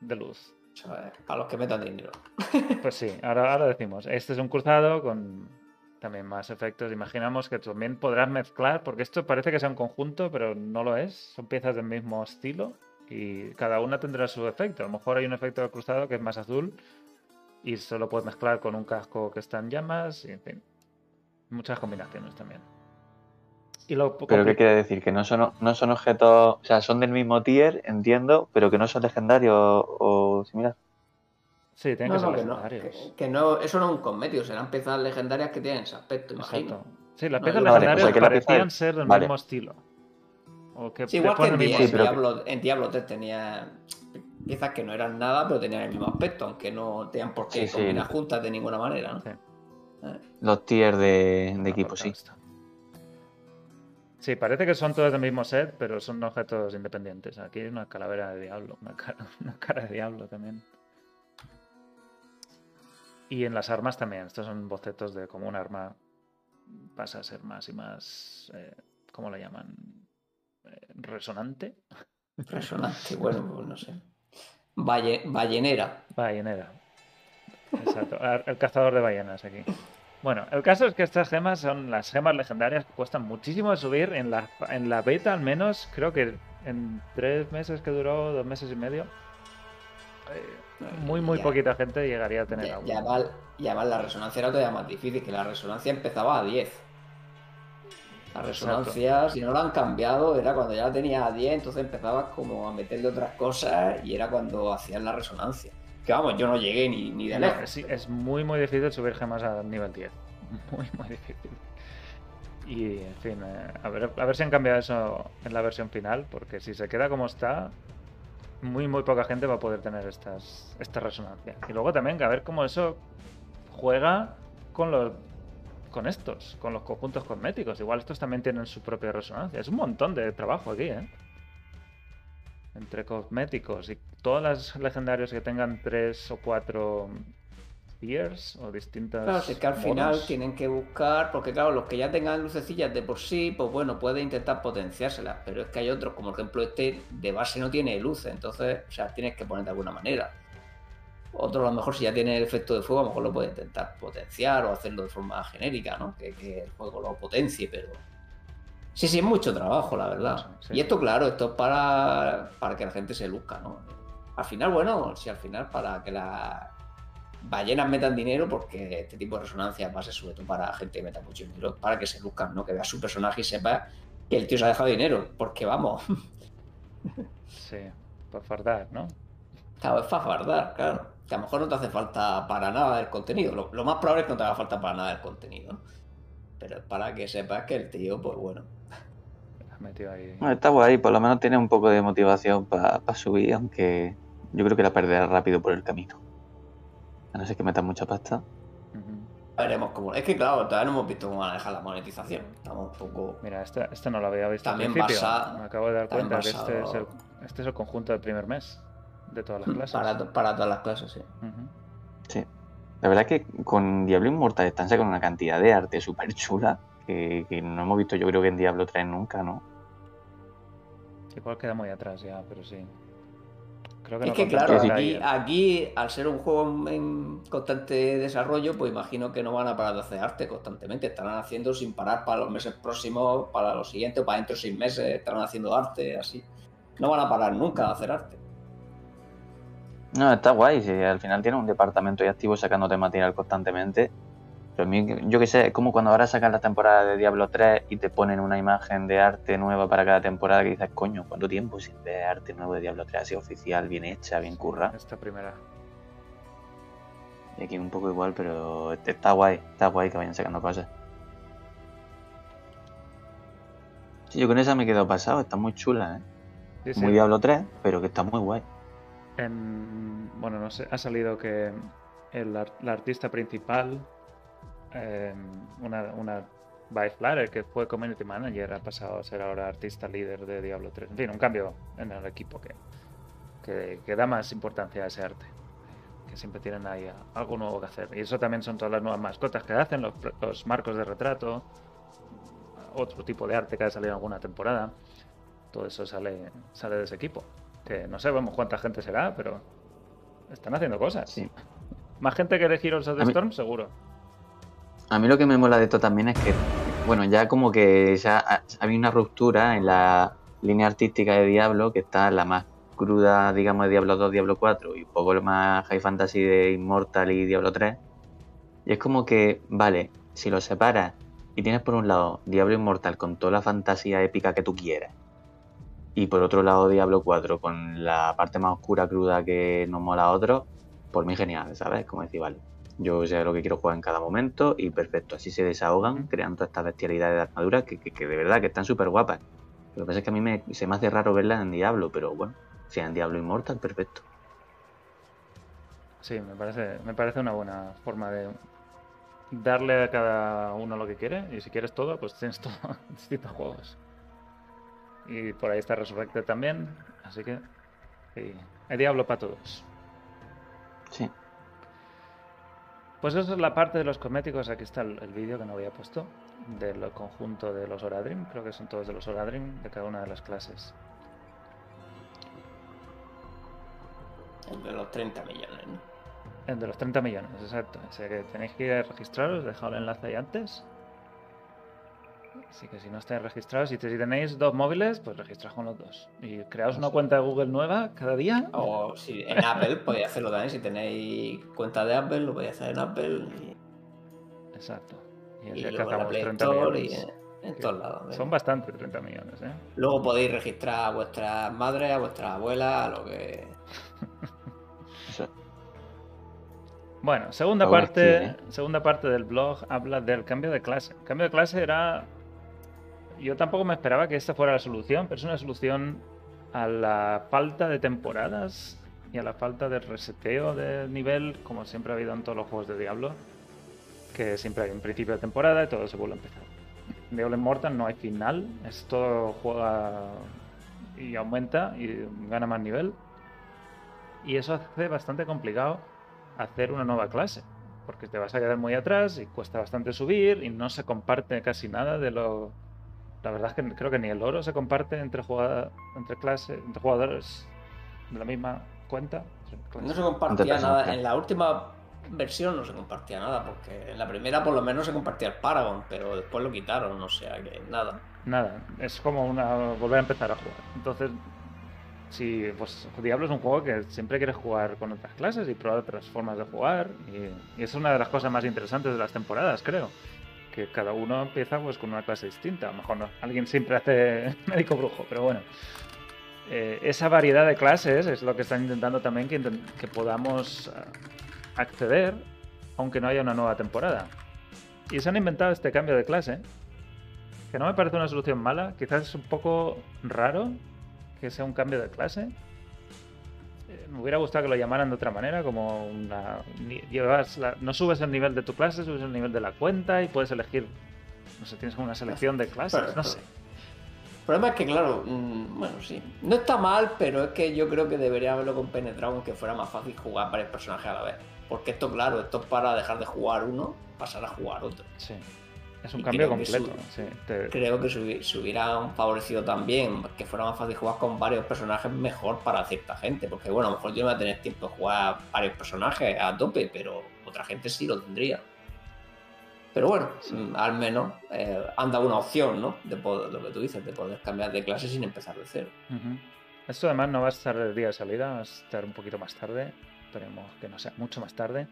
de luz. Sea, Para los que metan dinero. Pues sí, ahora, ahora decimos. Este es un cruzado con también más efectos. Imaginamos que también podrás mezclar, porque esto parece que sea un conjunto, pero no lo es. Son piezas del mismo estilo y cada una tendrá su efecto. A lo mejor hay un efecto de cruzado que es más azul y solo puedes mezclar con un casco que está en llamas y en fin. Muchas combinaciones también. Y lo Pero ¿qué quiere decir? Que no son, no son objetos, o sea, son del mismo tier, entiendo, pero que no son legendarios o similar. Sí, tienen No, que ser no, que no, legendarios. que, que no, eso no es un cosmético, serán piezas legendarias que tienen ese aspecto, imagino. Exacto. Sí, las No, piezas yo- Vale, legendarias o sea, la parecían ser del vale. mismo estilo. O que Sí, igual que en, pero Diablo, en Diablo 3 tenía piezas que no eran nada, pero tenían el mismo aspecto, aunque no tenían por qué Sí, sí. combinar juntas de ninguna manera, ¿no? Sí. Los tiers de, de Ah, equipo, sí. Sí, parece que son todos del mismo set, pero son objetos independientes. Aquí hay una calavera de diablo, una cara, una cara de diablo también. Y en las armas también. Estos son bocetos de cómo un arma pasa a ser más y más. eh, ¿Cómo lo llaman? Eh, resonante. Resonante, bueno, pues no sé. Valle- ballenera. Ballenera. Exacto. El cazador de ballenas aquí. Bueno, el caso es que estas gemas son las gemas legendarias que cuestan muchísimo de subir. En la, en la beta, al menos, creo que en tres meses que duró, dos meses y medio, eh, muy, muy Ya. poquita gente llegaría a tener Ya, algo. ya va- y además la resonancia era todavía más difícil, que la resonancia empezaba a 10. La resonancia, si no la han cambiado, era cuando ya la tenías a 10, entonces empezabas como a meterle otras cosas y era cuando hacías la resonancia. Que vamos, yo no llegué ni, ni de No, lejos. es, es muy, muy difícil subir gemas a nivel 10. Muy, muy difícil. Y, en fin, eh, a, ver, a ver si han cambiado eso en la versión final, porque si se queda como está, muy, muy poca gente va a poder tener estas, esta resonancia. Y luego también a ver cómo eso juega con los con estos, con los conjuntos cosméticos. Igual estos también tienen su propia resonancia. Es un montón de trabajo aquí, ¿eh? Entre cosméticos y todas las legendarios que tengan tres o cuatro tiers o distintas. Claro, es que al final tienen que buscar, porque claro, los que ya tengan lucecillas de por sí, pues bueno, puede intentar potenciárselas, pero es que hay otros, como por ejemplo este, de base no tiene luces, entonces, o sea, tienes que poner de alguna manera. Otro a lo mejor si ya tiene el efecto de fuego, a lo mejor lo puede intentar potenciar o hacerlo de forma genérica, ¿no? Que, que el juego lo potencie, pero... Sí, sí, es mucho trabajo, la verdad. Sí, sí. Y esto, claro, esto es para, para que la gente se luzca, ¿no? Al final, bueno, si al final para que las ballenas metan dinero, porque este tipo de resonancia va a ser sobre todo para gente que meta mucho dinero, para que se luzcan, ¿no? Que vea su personaje y sepa que el tío se ha dejado dinero, porque vamos, Sí, por fardar, ¿no? claro, es para fardar, claro. Que a lo mejor no te hace falta para nada del contenido. Lo, lo más probable es que no te haga falta para nada del contenido, ¿no? Pero es para que sepas que el tío, pues bueno. Metido ahí. Bueno, está guay, por lo menos tiene un poco de motivación para subir, aunque yo creo que la perderá rápido por el camino. A no ser que metan mucha pasta. Veremos cómo. Es que, claro, todavía no hemos visto cómo van a dejar la monetización. Estamos un poco. Mira, este, este no lo había visto También al principio. basa- Me acabo de dar cuenta que este es, el, este es el conjunto del primer mes de todas las clases. Para, para todas las clases, sí. Ujú. Sí. La verdad es que con Diablo Inmortal están sacando una cantidad de arte súper chula que, que no hemos visto yo creo que en Diablo 3 nunca, ¿no? Igual queda muy atrás ya, pero sí. Creo que Es no que claro, aquí, aquí, al ser un juego en- en constante desarrollo, pues imagino que no van a parar de hacer arte constantemente. Estarán haciendo sin parar para los meses próximos, para los siguientes, para dentro de seis meses, estarán haciendo arte, así. No van a parar nunca de hacer arte. No, está guay, si al final tiene un departamento y activo sacándote material constantemente. Yo que sé, es como cuando ahora sacan la temporada de Diablo 3 y te ponen una imagen de arte nueva para cada temporada que dices, coño, ¿cuánto tiempo sin ver arte nuevo de Diablo 3 así oficial, bien hecha, bien curra? Esta primera. Y aquí un poco igual, pero está guay, está guay que vayan sacando cosas. Sí, yo con esa me he quedado pasado, está muy chula, ¿eh? Sí, sí. Muy Diablo 3, pero que está muy guay. En- bueno, no sé, ha salido que el, la artista principal, eh, una, una Flatter, que fue community manager, ha pasado a ser ahora artista líder de Diablo 3. En fin, un cambio en el equipo que, que, que da más importancia a ese arte. Que siempre tienen ahí algo nuevo que hacer. Y eso también son todas las nuevas mascotas que hacen, los, los marcos de retrato, otro tipo de arte que ha salido en alguna temporada. Todo eso sale, sale de ese equipo. Que no sabemos cuánta gente será, pero están haciendo cosas. Sí. Más gente que de Heroes of the Storm, seguro. A mí lo que me mola de esto también es que, bueno, ya como que ya ha- había una ruptura en la línea artística de Diablo, que está la más cruda, digamos, de Diablo 2, Diablo 4, y un poco más high fantasy de Immortal y Diablo 3. Y es como que, vale, si lo separas y tienes por un lado Diablo Immortal con toda la fantasía épica que tú quieras, y por otro lado Diablo 4 con la parte más oscura, cruda que nos mola a otros, por mí genial, ¿sabes? Como decir, vale, yo sé lo que quiero jugar en cada momento y perfecto, así se desahogan, creando estas bestialidades de armaduras que, que- que de verdad que están súper guapas. Lo que pasa es que a mí me, se me hace raro verlas en Diablo, pero bueno, si en Diablo Immortal, perfecto. Sí, me parece, me parece una buena forma de darle a cada uno lo que quiere. Y si quieres todo, pues tienes todo distintos juegos. Y por ahí está Resurrected también. Así que sí, hay Diablo para todos. Sí. Pues eso es la parte de los cosméticos. Aquí está el, el vídeo que no había puesto. Del conjunto de los Oradrim. Creo que son todos de los Oradrim de cada una de las clases. El de los 30 millones, ¿no? El de los 30 millones, exacto. O sea que tenéis que ir a registraros. Dejado el enlace ahí antes. Así que si no estáis registrados, si, te- si tenéis dos móviles, pues registraos con los dos. Y creaos una cuenta de Google nueva cada día. O si en Apple podéis hacerlo también. Si tenéis cuenta de Apple, lo podéis hacer en Apple. Y, Exacto. Y y luego en la alcanzamos Play 30 Store y en, todos lados. Son ¿eh? bastantes 30 millones, ¿eh? Luego podéis registrar a vuestras madres, a vuestras abuelas, a lo que. Bueno, segunda Ahora parte, sí, ¿eh? segunda parte del blog habla del cambio de clase. El cambio de clase era. Yo tampoco me esperaba que esta fuera la solución, pero es una solución a la falta de temporadas y a la falta de reseteo de nivel, como siempre ha habido en todos los juegos de Diablo, que siempre hay un principio de temporada y todo se vuelve a empezar. En Diablo Immortal no hay final, es todo juega y aumenta y gana más nivel. Y eso hace bastante complicado hacer una nueva clase. Porque te vas a quedar muy atrás y cuesta bastante subir y no se comparte casi nada de lo. La verdad es que creo que ni el oro se comparte entre, jugada- entre, clase, entre jugadores de la misma cuenta. No se compartía nada. En la última versión no se compartía nada, porque en la primera por lo menos se compartía el Paragon, pero después lo quitaron, o sea que nada. Nada, es como una volver a empezar a jugar. Entonces, si pues Diablo es un juego que siempre quieres jugar con otras clases y probar otras formas de jugar y, y es una de las cosas más interesantes de las temporadas, creo. Que cada uno empieza pues con una clase distinta. A lo mejor no, alguien siempre hace médico brujo, pero bueno. Eh, esa variedad de clases es lo que están intentando también que, que podamos ah, acceder aunque no haya una nueva temporada. Y se han inventado este cambio de clase que no me parece una solución mala, quizás es un poco raro que sea un cambio de clase. Me hubiera gustado que lo llamaran de otra manera, como una, llevas la- no subes el nivel de tu clase, subes el nivel de la cuenta y puedes elegir, no sé, tienes como una selección de clases, Pero- no sé. El problema es que, claro, mm, bueno, sí. No está mal, pero es que yo creo que debería haberlo compenetrado en que fuera más fácil jugar varios personajes a la vez. Porque esto, claro, esto es para dejar de jugar uno, pasar a jugar otro. Sí. Es un Y cambio que completo. su- sí, te- Creo que se, hubi- se hubieran favorecido también que fuera más fácil jugar con varios personajes mejor para cierta gente. Porque, bueno, a lo mejor yo no voy a tener tiempo de jugar varios personajes a tope, pero otra gente sí lo tendría. Pero bueno, mm, al menos eh, han dado una opción, ¿no? De poder- lo que tú dices, de poder cambiar de clase sin empezar de cero. Ujú. Esto además no va a estar el día de salida, va a estar un poquito más tarde. Esperemos que no sea mucho más tarde.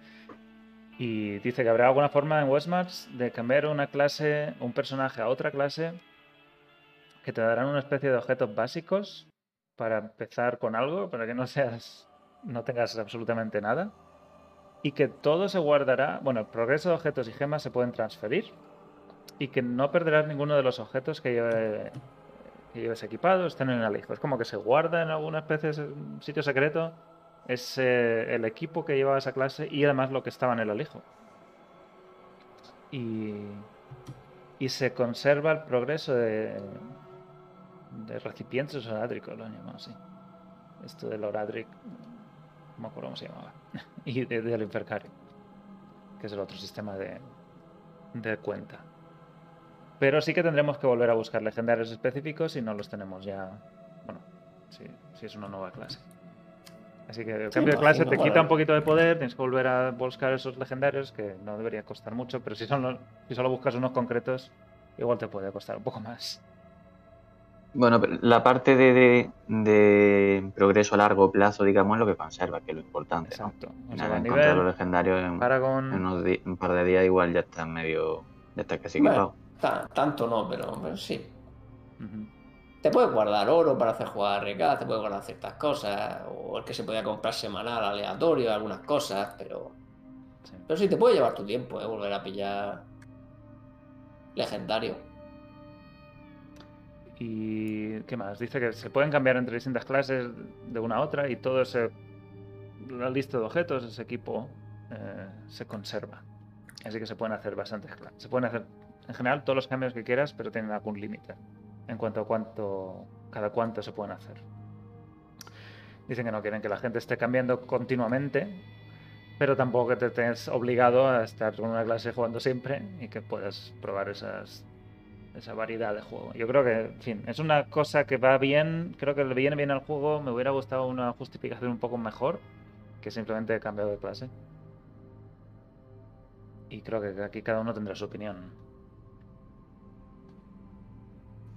Y dice que habrá alguna forma en Westmarch de cambiar una clase, un personaje a otra clase, que te darán una especie de objetos básicos para empezar con algo, para que no seas, no tengas absolutamente nada. Y que todo se guardará, bueno, el progreso de objetos y gemas se pueden transferir. Y que no perderás ninguno de los objetos que lleve lleves equipado, estén en el alijo. Es como que se guarda en alguna especie de sitio secreto es eh, el equipo que llevaba esa clase y además lo que estaba en el alijo. Y, y se conserva el progreso de, de recipientes orádricos, lo han llamado así. Esto del oradric, no me acuerdo cómo se llamaba. y de- del infercario, que es el otro sistema de, de cuenta. Pero sí que tendremos que volver a buscar legendarios específicos y no los tenemos ya. Bueno, si, si es una nueva clase. Así que el Sí, cambio de clase imagino, te quita vale. un poquito de poder, tienes que volver a buscar esos legendarios que no debería costar mucho, pero si, son los- si solo buscas unos concretos, igual te puede costar un poco más. Bueno, pero la parte de, de- de progreso a largo plazo, digamos, es lo que conserva, que es lo importante. ¿no? Exacto. O sea, encontrar los legendarios en, Paragon. en unos un par de días igual ya está medio, ya está casi Bueno. equipado. Ta- tanto no, pero, pero sí. Ujú. Te puedes guardar oro para hacer jugadas arriesgadas, te puedes guardar ciertas cosas, o el que se podía comprar semanal aleatorio, algunas cosas, pero. Sí. Pero sí, te puede llevar tu tiempo, ¿eh? Volver a pillar. Legendario. ¿Y qué más? Dice que se pueden cambiar entre distintas clases de una a otra y todo ese. La lista de objetos, ese equipo, eh, se conserva. Así que se pueden hacer bastantes clases. Se pueden hacer, en general, todos los cambios que quieras, pero tienen algún límite en cuanto a cuánto. cada cuánto se pueden hacer. Dicen que no quieren que la gente esté cambiando continuamente, pero tampoco que te estés obligado a estar con una clase jugando siempre y que puedas probar esa variedad de juego. Yo creo que, en fin, es una cosa que va bien, creo que le viene bien al juego, me hubiera gustado una justificación un poco mejor que simplemente he de clase. Y creo que aquí cada uno tendrá su opinión.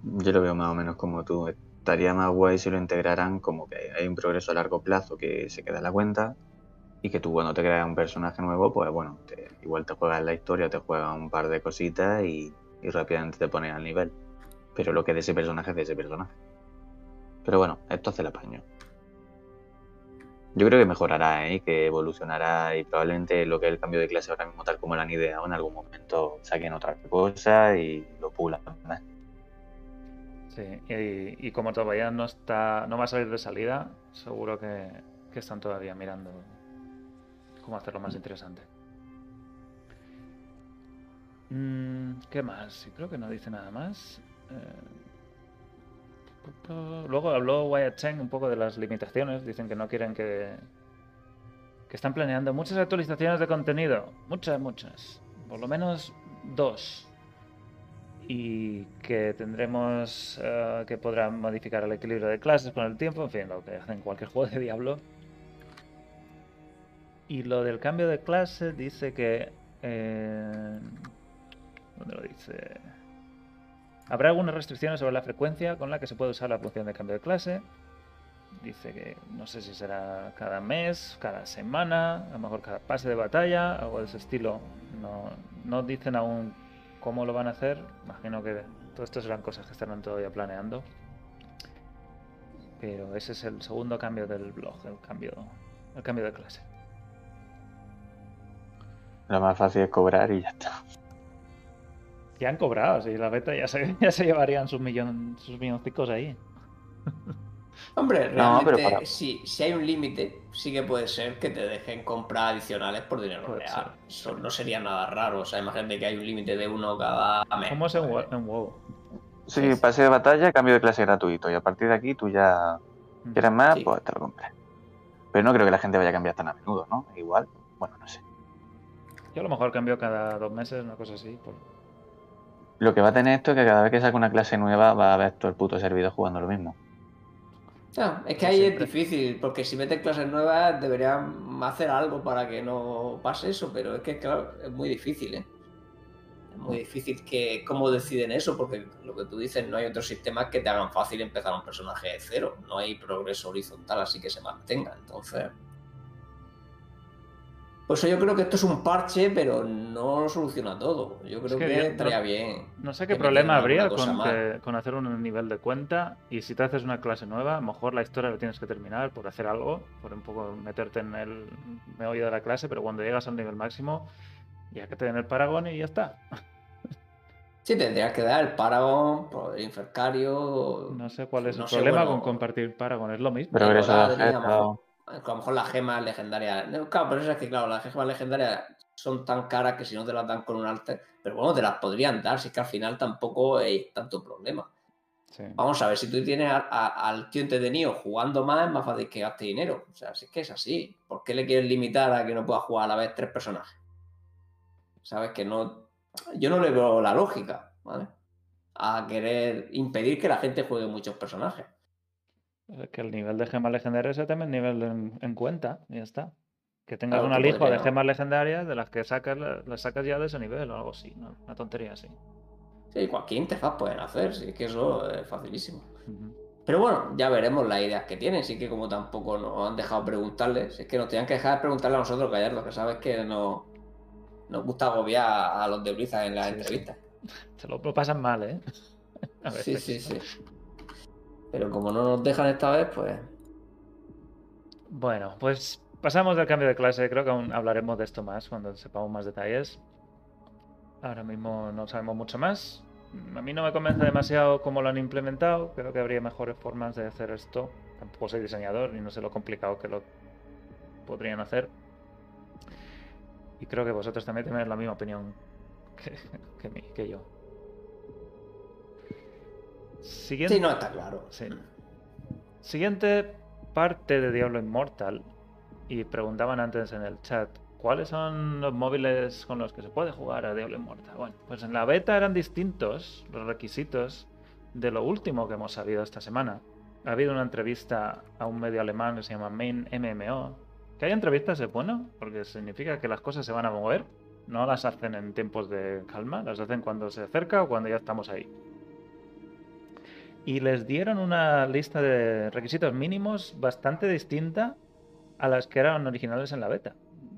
Yo lo veo más o menos como tú. Estaría más guay si lo integraran como que hay un progreso a largo plazo que se queda en la cuenta y que tú cuando te creas un personaje nuevo, pues bueno, te- igual te juegas la historia, te juegas un par de cositas y, rápidamente te pones al nivel. Pero lo que de ese personaje es de ese personaje. Pero bueno, esto hace el apaño. Yo creo que mejorará, ¿eh? que evolucionará y probablemente lo que es el cambio de clase ahora mismo, tal como lo han ideado, en algún momento saquen otra cosa y lo pulan más. Sí, y, como todavía no está, no va a salir de salida, seguro que, están todavía mirando cómo hacerlo más interesante. Mm, ¿Qué más? Creo que no dice nada más. Eh, Luego habló Wyatt Cheng un poco de las limitaciones. Dicen que no quieren que, que están planeando muchas actualizaciones de contenido, muchas, muchas, por lo menos dos, y que tendremos eh, que podrán modificar el equilibrio de clases con el tiempo, en fin, lo que hacen cualquier juego de Diablo. Y lo del cambio de clase dice que... Eh, ¿Dónde lo dice? Habrá algunas restricciones sobre la frecuencia con la que se puede usar la función de cambio de clase. Dice que no sé si será cada mes, cada semana, a lo mejor cada pase de batalla, algo de ese estilo. No, no dicen aún cómo lo van a hacer. Imagino que todo esto serán cosas que estarán todavía planeando. Pero ese es el segundo cambio del blog, el cambio, el cambio de clase. Lo más fácil es cobrar y ya está. Ya han cobrado, si la beta ya se, ya se llevarían sus, millon, sus milloncicos ahí. Hombre, No, pero realmente, para- si, si hay un límite, sí que puede ser que te dejen comprar adicionales por dinero Puede real. Eso no sería nada raro. O sea, imagínate que hay un límite de uno cada mes. ¿Cómo es en, Wo- en WoW? Sí, pase de batalla, cambio de clase gratuito. Y a partir de aquí tú ya quieres más, Sí. pues te lo compras. Pero no creo que la gente vaya a cambiar tan a menudo, ¿no? Igual, bueno, no sé. Yo a lo mejor cambio cada dos meses, una cosa así. por- Lo que va a tener esto es que cada vez que saque una clase nueva va a haber todo el puto servidor jugando lo mismo. No, es que ahí siempre. es difícil, porque si meten clases nuevas deberían hacer algo para que no pase eso, pero es que, claro, es muy difícil, ¿eh? Es muy difícil que cómo deciden eso, porque lo que tú dices, no hay otros sistemas que te hagan fácil empezar un personaje de cero, no hay progreso horizontal así que se mantenga, entonces... Pues yo creo que esto es un parche, pero no lo soluciona todo. Yo creo que que, no- estaría bien. No sé qué problema habría con, más. que- con hacer un nivel de cuenta y si te haces una clase nueva, a lo mejor la historia la tienes que terminar por hacer algo, por un poco meterte en el meollo de la clase, pero cuando llegas al nivel máximo, ya que te den el Paragon y ya está. Sí, tendrías que dar el Paragon, el Infercario. No sé cuál es No el sé, problema bueno. con compartir Paragon, es lo mismo. Pero Pero eso a lo mejor- las gemas legendarias. Claro, pero eso es que, claro, las gemas legendarias son tan caras que si no te las dan con un arte. Pero bueno, te las podrían dar, si es que al final tampoco hay tanto problema. Sí. Vamos a ver, si tú tienes a- a- al tío entretenido jugando más, es más fácil que gaste dinero. O sea, si es que es así. ¿Por qué le quieres limitar a que no pueda jugar a la vez tres personajes? Sabes que no. Yo no le veo la lógica, ¿vale? A querer impedir que la gente juegue muchos personajes. Es que el nivel de gemas legendarias se también nivel en, en cuenta, y ya está. Que tengas Claro, un que alijo de gemas legendarias de las que sacas, la- las sacas ya de ese nivel o algo así, ¿no? Una tontería así. Sí, cualquier interfaz pueden hacer, sí, que eso es facilísimo. Pero bueno, ya veremos las ideas que tienen, sí que como tampoco nos han dejado preguntarles, es que nos tenían que dejar preguntarle a nosotros, Gallardo, que sabes que no, nos gusta agobiar a los de Blizzard en las Sí, entrevistas. Se lo pasan mal, ¿eh? A Sí, sí, sí. Pero como no nos dejan esta vez, pues... Bueno, pues pasamos del cambio de clase. Creo que aún hablaremos de esto más cuando sepamos más detalles. Ahora mismo no sabemos mucho más. A mí no me convence demasiado cómo lo han implementado. Creo que habría mejores formas de hacer esto. Tampoco soy diseñador y no sé lo complicado que lo podrían hacer. Y creo que vosotros también tenéis la misma opinión que, que, mí- que yo. Siguiente. Sí, no, está claro. Sí. Siguiente parte de Diablo Immortal. Y preguntaban antes en el chat, ¿cuáles son los móviles con los que se puede jugar a Diablo Immortal? Bueno, pues en la beta eran distintos los requisitos de lo último que hemos sabido esta semana. Ha habido una entrevista a un medio alemán que se llama Main MMO. Que haya entrevistas es bueno, porque significa que las cosas se van a mover. No las hacen en tiempos de calma, las hacen cuando se acerca o cuando ya estamos ahí y les dieron una lista de requisitos mínimos bastante distinta a las que eran originales en la beta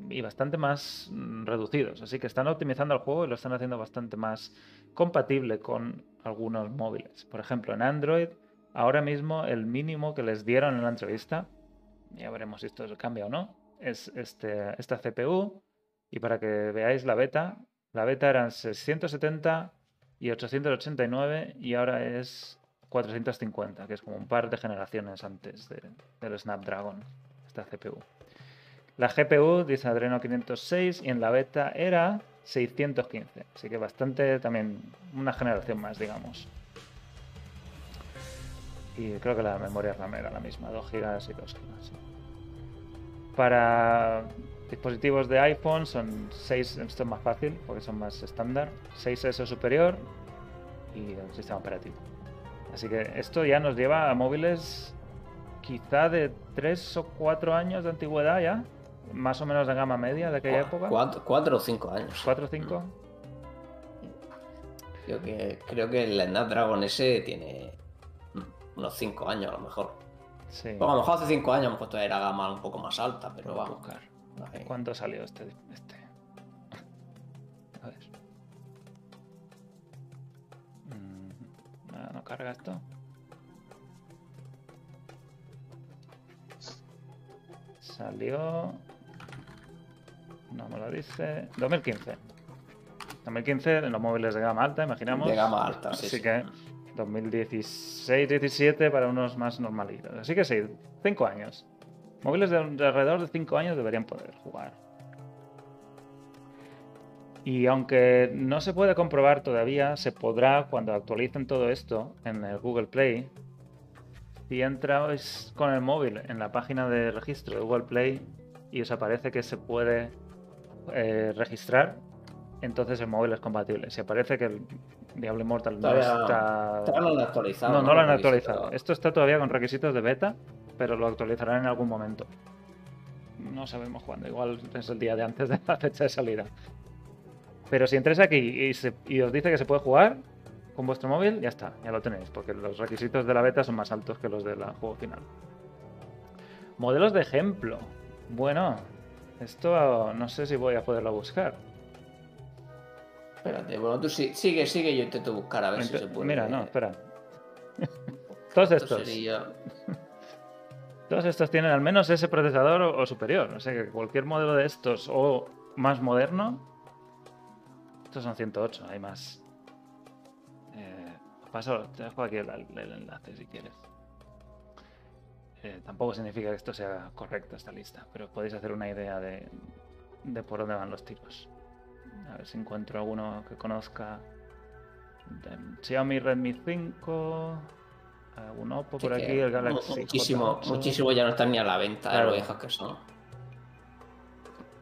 y bastante más mm, reducidos. Así que están optimizando el juego y lo están haciendo bastante más compatible con algunos móviles. Por ejemplo, en Android, ahora mismo el mínimo que les dieron en la entrevista, ya veremos si esto cambia o no, es este, esta CPU. Y para que veáis la beta, la beta eran 670 y 889 y ahora es 450, que es como un par de generaciones antes de- del Snapdragon, esta CPU. La GPU dice Adreno 506 y en la beta era 615, así que bastante también una generación más, digamos. Y creo que la memoria RAM era la misma, 2 GB y 2 GB. Para dispositivos de iPhone son 6, esto es más fácil porque son más estándar, 6S o superior y el sistema operativo. Así que esto ya nos lleva a móviles quizá de 3 o 4 años de antigüedad ya, más o menos de gama media de aquella época. Cuatro, cuatro o cinco años. 4 o 5. Creo que, creo que el Snapdragon ese tiene mm, unos 5 años a lo mejor. Sí. Bueno, a lo mejor hace 5 años a lo mejor era gama un poco más alta, pero Voy a vamos. buscar. ahí. ¿Cuánto salió este? este? No carga esto. Salió. No me lo dice. 2015. 2015 en los móviles de gama alta, imaginamos. De gama alta, sí, Así sí. que 2016-17 para unos más normalitos. Así que sí, 5 años. Móviles de alrededor de 5 años deberían poder jugar. Y aunque no se puede comprobar todavía, se podrá cuando actualicen todo esto en el Google Play. Si entráis con el móvil en la página de registro de Google Play y os aparece que se puede eh, registrar, entonces el móvil es compatible. Si aparece que el Diablo Immortal no está Todavía no lo han actualizado. no, no lo han actualizado. Esto está todavía con requisitos de beta, pero lo actualizarán en algún momento. No sabemos cuándo, igual es el día de antes de la fecha de salida. Pero si entráis aquí y, se- y os dice que se puede jugar con vuestro móvil, ya está, ya lo tenéis, porque los requisitos de la beta son más altos que los del juego final. Modelos de ejemplo. Bueno, esto no sé si voy a poderlo buscar. Espérate, bueno, tú sí- sigue, sigue, yo intento buscar a ver si se puede. Mira, no, espera. Todos Esto estos. sería- Todos estos tienen al menos ese procesador o, o superior. O sea que cualquier modelo de estos o más moderno. Estos son 108, hay más. Eh, paso, te dejo aquí el, el enlace si quieres. Eh, tampoco significa que esto sea correcto, esta lista, pero podéis hacer una idea de, de por dónde van los tiros. A ver si encuentro alguno que conozca. De Xiaomi Redmi 5. Algún Oppo por aquí, el Galaxy. Muchísimo, J8. muchísimo ya no están ni a la venta, de Claro. lo viejas que son.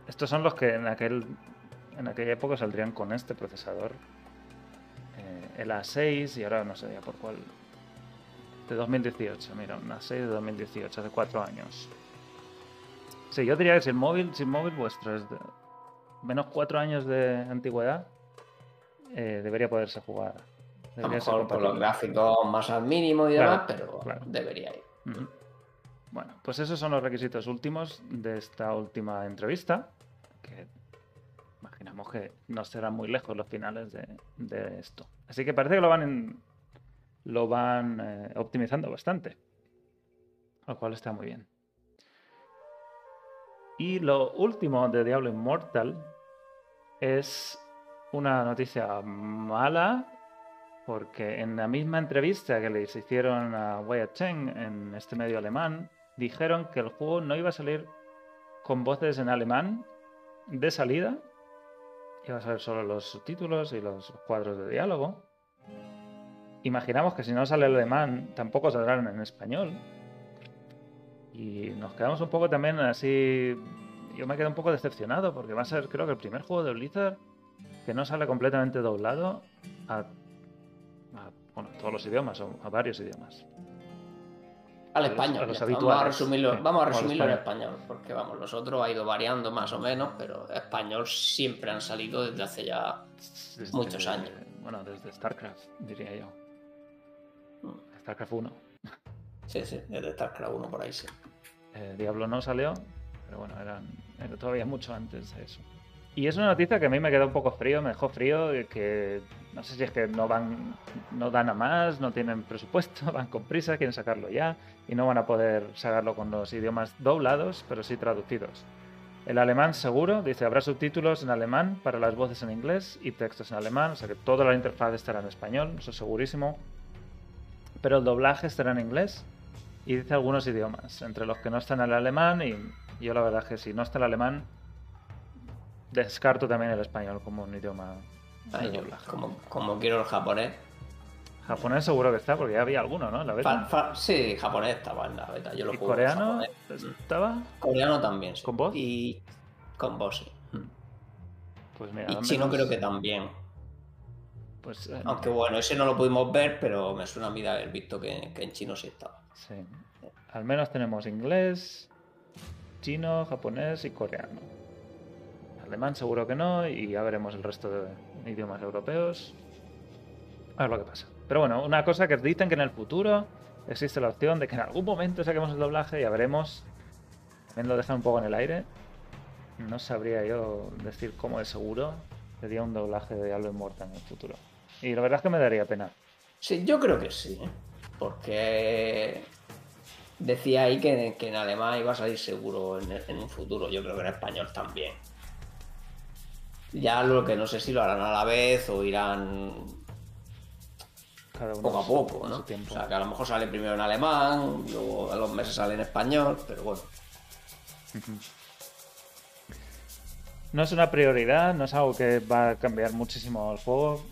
Estos son los que en aquel en aquella época saldrían con este procesador. Eh, el A6 y ahora no sé ya por cuál. De 2018, mira, un A6 de 2018, hace cuatro años. Sí, yo diría que si el móvil, si el móvil vuestro es de menos cuatro años de antigüedad, eh, debería poderse jugar. A lo Debería mejor con los gráficos más al mínimo y Claro, demás, pero claro. debería ir. Bueno, pues esos son los requisitos últimos de esta última entrevista, que que no serán muy lejos los finales de, esto. Así que parece que lo van, en- lo van eh, optimizando bastante, lo cual está muy bien. Y lo último de Diablo Immortal es una noticia mala, porque en la misma entrevista que les hicieron a Wyatt Cheng en este medio alemán, dijeron que el juego no iba a salir con voces en alemán de salida, iba a ser solo los subtítulos y los cuadros de diálogo. Imaginamos que si no sale el alemán, tampoco saldrán en español. Y nos quedamos un poco también así. Yo me quedé un poco decepcionado porque va a ser, creo que el primer juego de Blizzard que no sale completamente doblado a, a, bueno, todos los idiomas o a varios idiomas. Al A los- español. a los vamos a resumirlo, vamos a resumirlo en español. porque vamos, los otros ha ido variando más o menos, pero español siempre han salido desde hace ya. Desde- Muchos años. Bueno, desde StarCraft, diría yo. Mm. StarCraft 1. Sí, sí, desde StarCraft 1 por ahí sí. Eh, Diablo no salió, pero bueno, eran, era todavía mucho antes de eso. Y es una noticia que a mí me quedó un poco frío, me dejó frío, que no sé si es que no van, no dan a más, no tienen presupuesto, van con prisa, quieren sacarlo ya y no van a poder sacarlo con los idiomas doblados, pero sí traducidos. El alemán seguro, dice, habrá subtítulos en alemán para las voces en inglés y textos en alemán, o sea que toda la interfaz estará en español, eso segurísimo. Pero el doblaje estará en inglés y dice algunos idiomas, entre los que no están el alemán y yo la verdad es que si no está el alemán, descarto también el español como un idioma Ay, yo, como, como quiero el japonés. Japonés seguro que está, porque ya había alguno, ¿no? La beta. Fa- fa- sí, japonés estaba en la beta. Yo lo ¿Y coreano estaba? Coreano también, sí. ¿Con voz? Y con voz, sí. Pues mira, Y chino menos- creo que también. Pues, eh, Aunque bueno, ese no lo pudimos ver, pero me suena a mí de haber visto que, que en chino sí estaba. sí. Al menos tenemos inglés, chino, japonés y coreano. Alemán seguro que no, y ya veremos el resto de idiomas europeos. A ver lo que pasa. Pero bueno, una cosa que dicen que en el futuro existe la opción de que en algún momento saquemos el doblaje, ya veremos. También lo dejan un poco en el aire. No sabría yo decir cómo de seguro sería un doblaje de Diablo Immortal en el futuro. Y la verdad es que me daría pena. Sí, yo creo que sí, ¿eh? porque decía ahí que, que en alemán iba a salir seguro en, en un futuro. Yo creo que en español también. Ya lo que no sé si lo harán a la vez o irán Cada uno poco a poco, ¿no? tiempo. O sea, que a lo mejor sale primero en alemán, luego a los meses sale en español, pero bueno. No es una prioridad, no es algo que va a cambiar muchísimo el juego.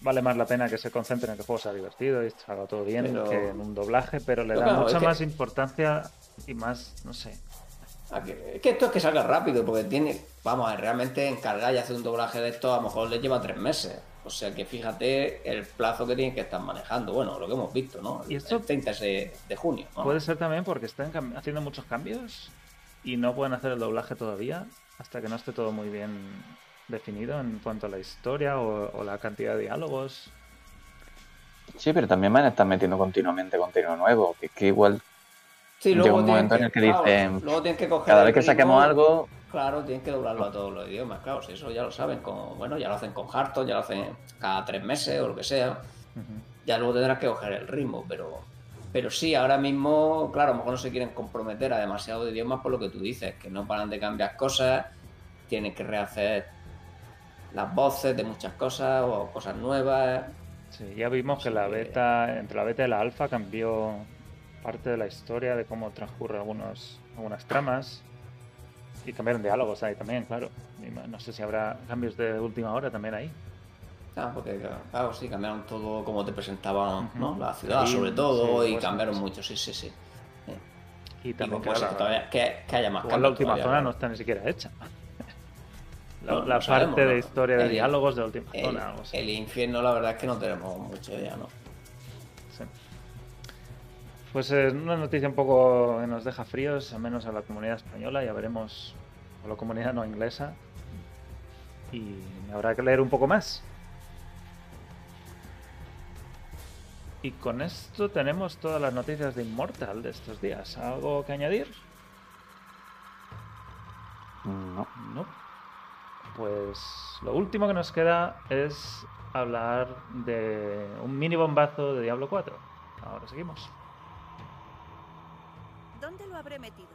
Vale más la pena que se concentren en que el juego sea divertido y salga todo bien Pero- que en un doblaje, pero le da claro, mucha que- más importancia y más, no sé. A que- Es que esto es que salga rápido, porque tiene, vamos, realmente encargar y hacer un doblaje de esto a lo mejor le lleva tres meses. O sea que fíjate el plazo que tienen que estar manejando. Bueno, lo que hemos visto, ¿no? Y esto- El 30 de, de junio. ¿no? Puede ser también porque están haciendo muchos cambios y no pueden hacer el doblaje todavía hasta que no esté todo muy bien definido en cuanto a la historia o, o la cantidad de diálogos. Sí, pero también van a estar metiendo continuamente contenido nuevo. Que, que igual Sí, llega un tienen momento en el que dicen, luego coger cada vez que ritmo, saquemos algo, Claro, tienen que doblarlo a todos los idiomas, claro, si eso ya lo saben, como, bueno, ya lo hacen con Hearthstone, ya lo hacen cada tres meses o lo que sea, ya luego tendrás que coger el ritmo, pero, pero sí, ahora mismo, claro, a lo mejor no se quieren comprometer a demasiado de idiomas por lo que tú dices, que no paran de cambiar cosas, tienen que rehacer las voces de muchas cosas o cosas nuevas. Sí, ya vimos que la beta, entre la beta y la alfa cambió parte de la historia, de cómo transcurre algunos, algunas tramas. Y cambiaron diálogos ahí también, claro. No sé si habrá cambios de última hora también ahí. Ah, porque claro, sí, cambiaron todo como te presentaban. ¿no? La ciudad Sí, sobre todo sí, y pues, cambiaron mucho, sí, sí, sí. Eh, Y también como que, todavía- que, que haya más la última todavía, zona no está ni siquiera hecha. La, No, la no parte sabemos, de ¿no? historia de El- diálogos de la última El, zona. el infierno, la verdad es que no tenemos mucho ya, ¿no? Sí. Pues es una noticia un poco que nos deja fríos, al menos a la comunidad española, ya veremos a la comunidad no inglesa. Y habrá que leer un poco más. Y con esto tenemos todas las noticias de Immortal de estos días. ¿Algo que añadir? no. No. Pues lo último que nos queda es hablar de un mini bombazo de Diablo 4. Ahora seguimos. ¿Dónde lo habré metido?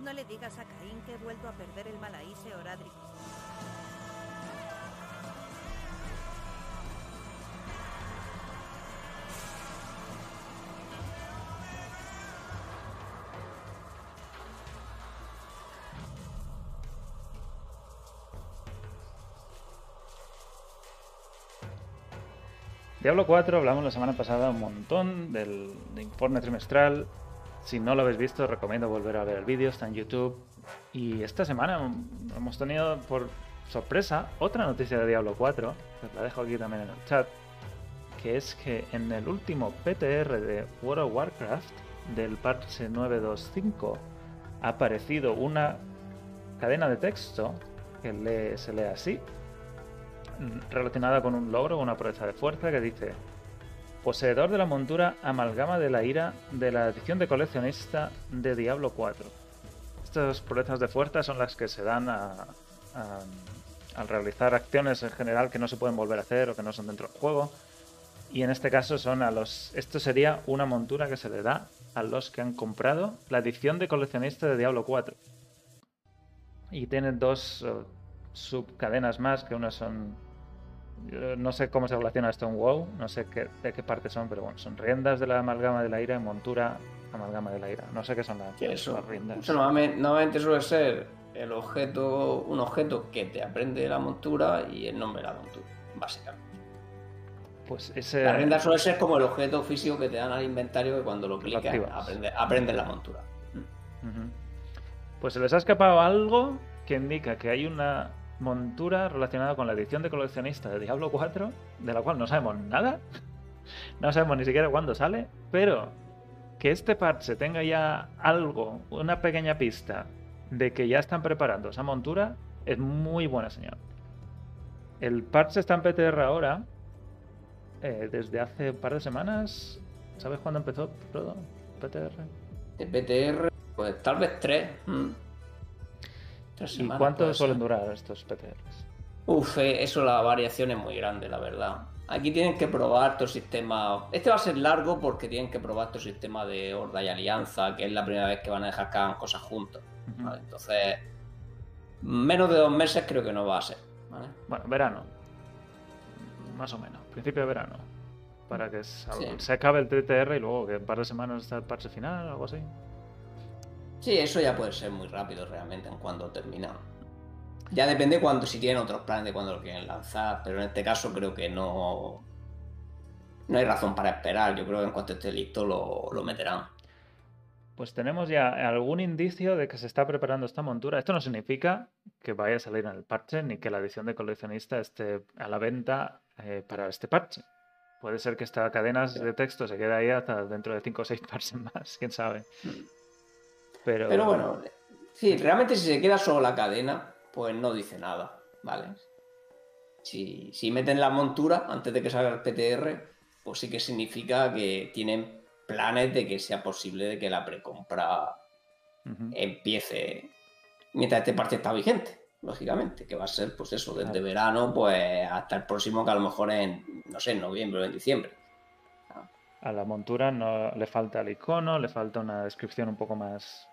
No le digas a Caín que he vuelto a perder el Malaíse Oradri. Diablo 4, hablamos la semana pasada un montón del, de informe trimestral. Si no lo habéis visto, recomiendo volver a ver el vídeo, está en YouTube. Y esta semana mm, hemos tenido por sorpresa otra noticia de Diablo 4, que os la dejo aquí también en el chat, que es que en el último PTR de World of Warcraft, del parche 925, ha aparecido una cadena de texto que se lee así, relacionada con un logro, una proeza de fuerza que dice Poseedor de la montura amalgama de la ira de la edición de coleccionista de Diablo 4. Estas proezas de fuerza son las que se dan a- al realizar acciones en general que no se pueden volver a hacer o que no son dentro del juego. Y en este caso son a los. Esto sería una montura que se le da a los que han comprado la edición de coleccionista de Diablo 4. Y tienen dos eh, subcadenas más, que unas son. Yo No sé cómo se relaciona esto en WoW, no sé qué, de qué parte son, pero bueno, son riendas de la amalgama de la ira y montura amalgama de la ira. No sé qué son las, Que eso, las riendas. eso normalmente, normalmente suele ser el objeto, un objeto que te aprende la montura y el nombre de la montura, básicamente. Pues ese. La rienda suele ser como el objeto físico que te dan al inventario que cuando lo clicas activas. aprende, aprendes la montura. Pues se les ha escapado algo que indica que hay una montura relacionada con la edición de coleccionista de Diablo 4, de la cual no sabemos nada. No sabemos ni siquiera cuándo sale, pero que este parche tenga ya algo, una pequeña pista de que ya están preparando esa montura, es muy buena señal. El parche está en PTR ahora, eh, desde hace un par de semanas. ¿Sabes cuándo empezó todo? PTR. De PTR, pues tal vez tres. mm. Tres ¿Y cuánto suelen durar estos PTRs? Uf, eh, eso la variación es muy grande, la verdad. Aquí tienen que probar tu sistema. Este va a ser largo porque tienen que probar tu sistema de horda y alianza, que es la primera vez que van a dejar que hagan cosas juntos. Entonces, menos de dos meses creo que no va a ser. ¿vale? Bueno, verano. Más o menos. Principio de verano. Para que se, Sí. se acabe el TTR y luego que en un par de semanas está el parche final o algo así. Sí, eso ya puede ser muy rápido realmente en cuando termina. Ya depende cuando si tienen otros planes de cuándo lo quieren lanzar, pero en este caso creo que no no hay razón para esperar. Yo creo que en cuanto esté listo lo, lo meterán. Pues tenemos ya algún indicio de que se está preparando esta montura. Esto no significa que vaya a salir en el parche ni que la edición de coleccionista esté a la venta eh, para este parche. Puede ser que esta cadena de texto se quede ahí hasta dentro de 5 o 6 parches más, quién sabe. Pero, Pero bueno, sí, realmente si se queda solo la cadena, pues no dice nada, ¿vale? Si, si meten la montura antes de que salga el PTR, pues sí que significa que tienen planes de que sea posible de que la precompra empiece mientras este parche está vigente, lógicamente, que va a ser pues eso, desde Claro. verano pues hasta el próximo que a lo mejor en, no sé, en noviembre o en diciembre. A la montura no le falta el icono, le falta una descripción un poco más.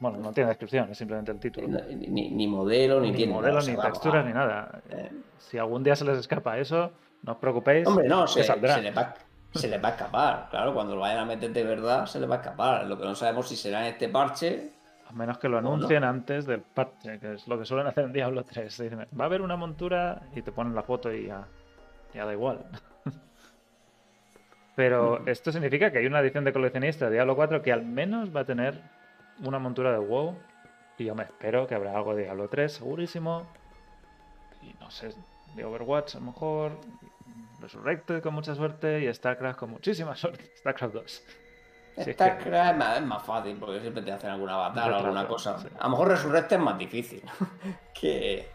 Bueno, no tiene descripción, es simplemente el título. Ni, modelo, ni, Ni tiene modelos, nada, ni texturas, ni nada. eh, Si algún día se les escapa eso, no os preocupéis. Hombre, no, se, saldrá. se les va, se les va a escapar. Claro, cuando lo vayan a meter de verdad, se les va a escapar. Lo que no sabemos si será en este parche. A menos que lo no. anuncien antes del parche, que es lo que suelen hacer en Diablo 3. Dicen, va a haber una montura y te ponen la foto y ya, ya da igual. Pero esto significa que hay una edición de coleccionista de Diablo 4 que al menos va a tener una montura de WoW. Y yo me espero que habrá algo de Diablo 3, segurísimo. Y no sé, de Overwatch a lo mejor. Resurrected con mucha suerte y StarCraft con muchísima suerte. StarCraft 2. Si es Esta que- es, más, es más fácil porque siempre te hacen alguna batalla o alguna cosa. sí. A lo mejor Resurrected es más difícil que,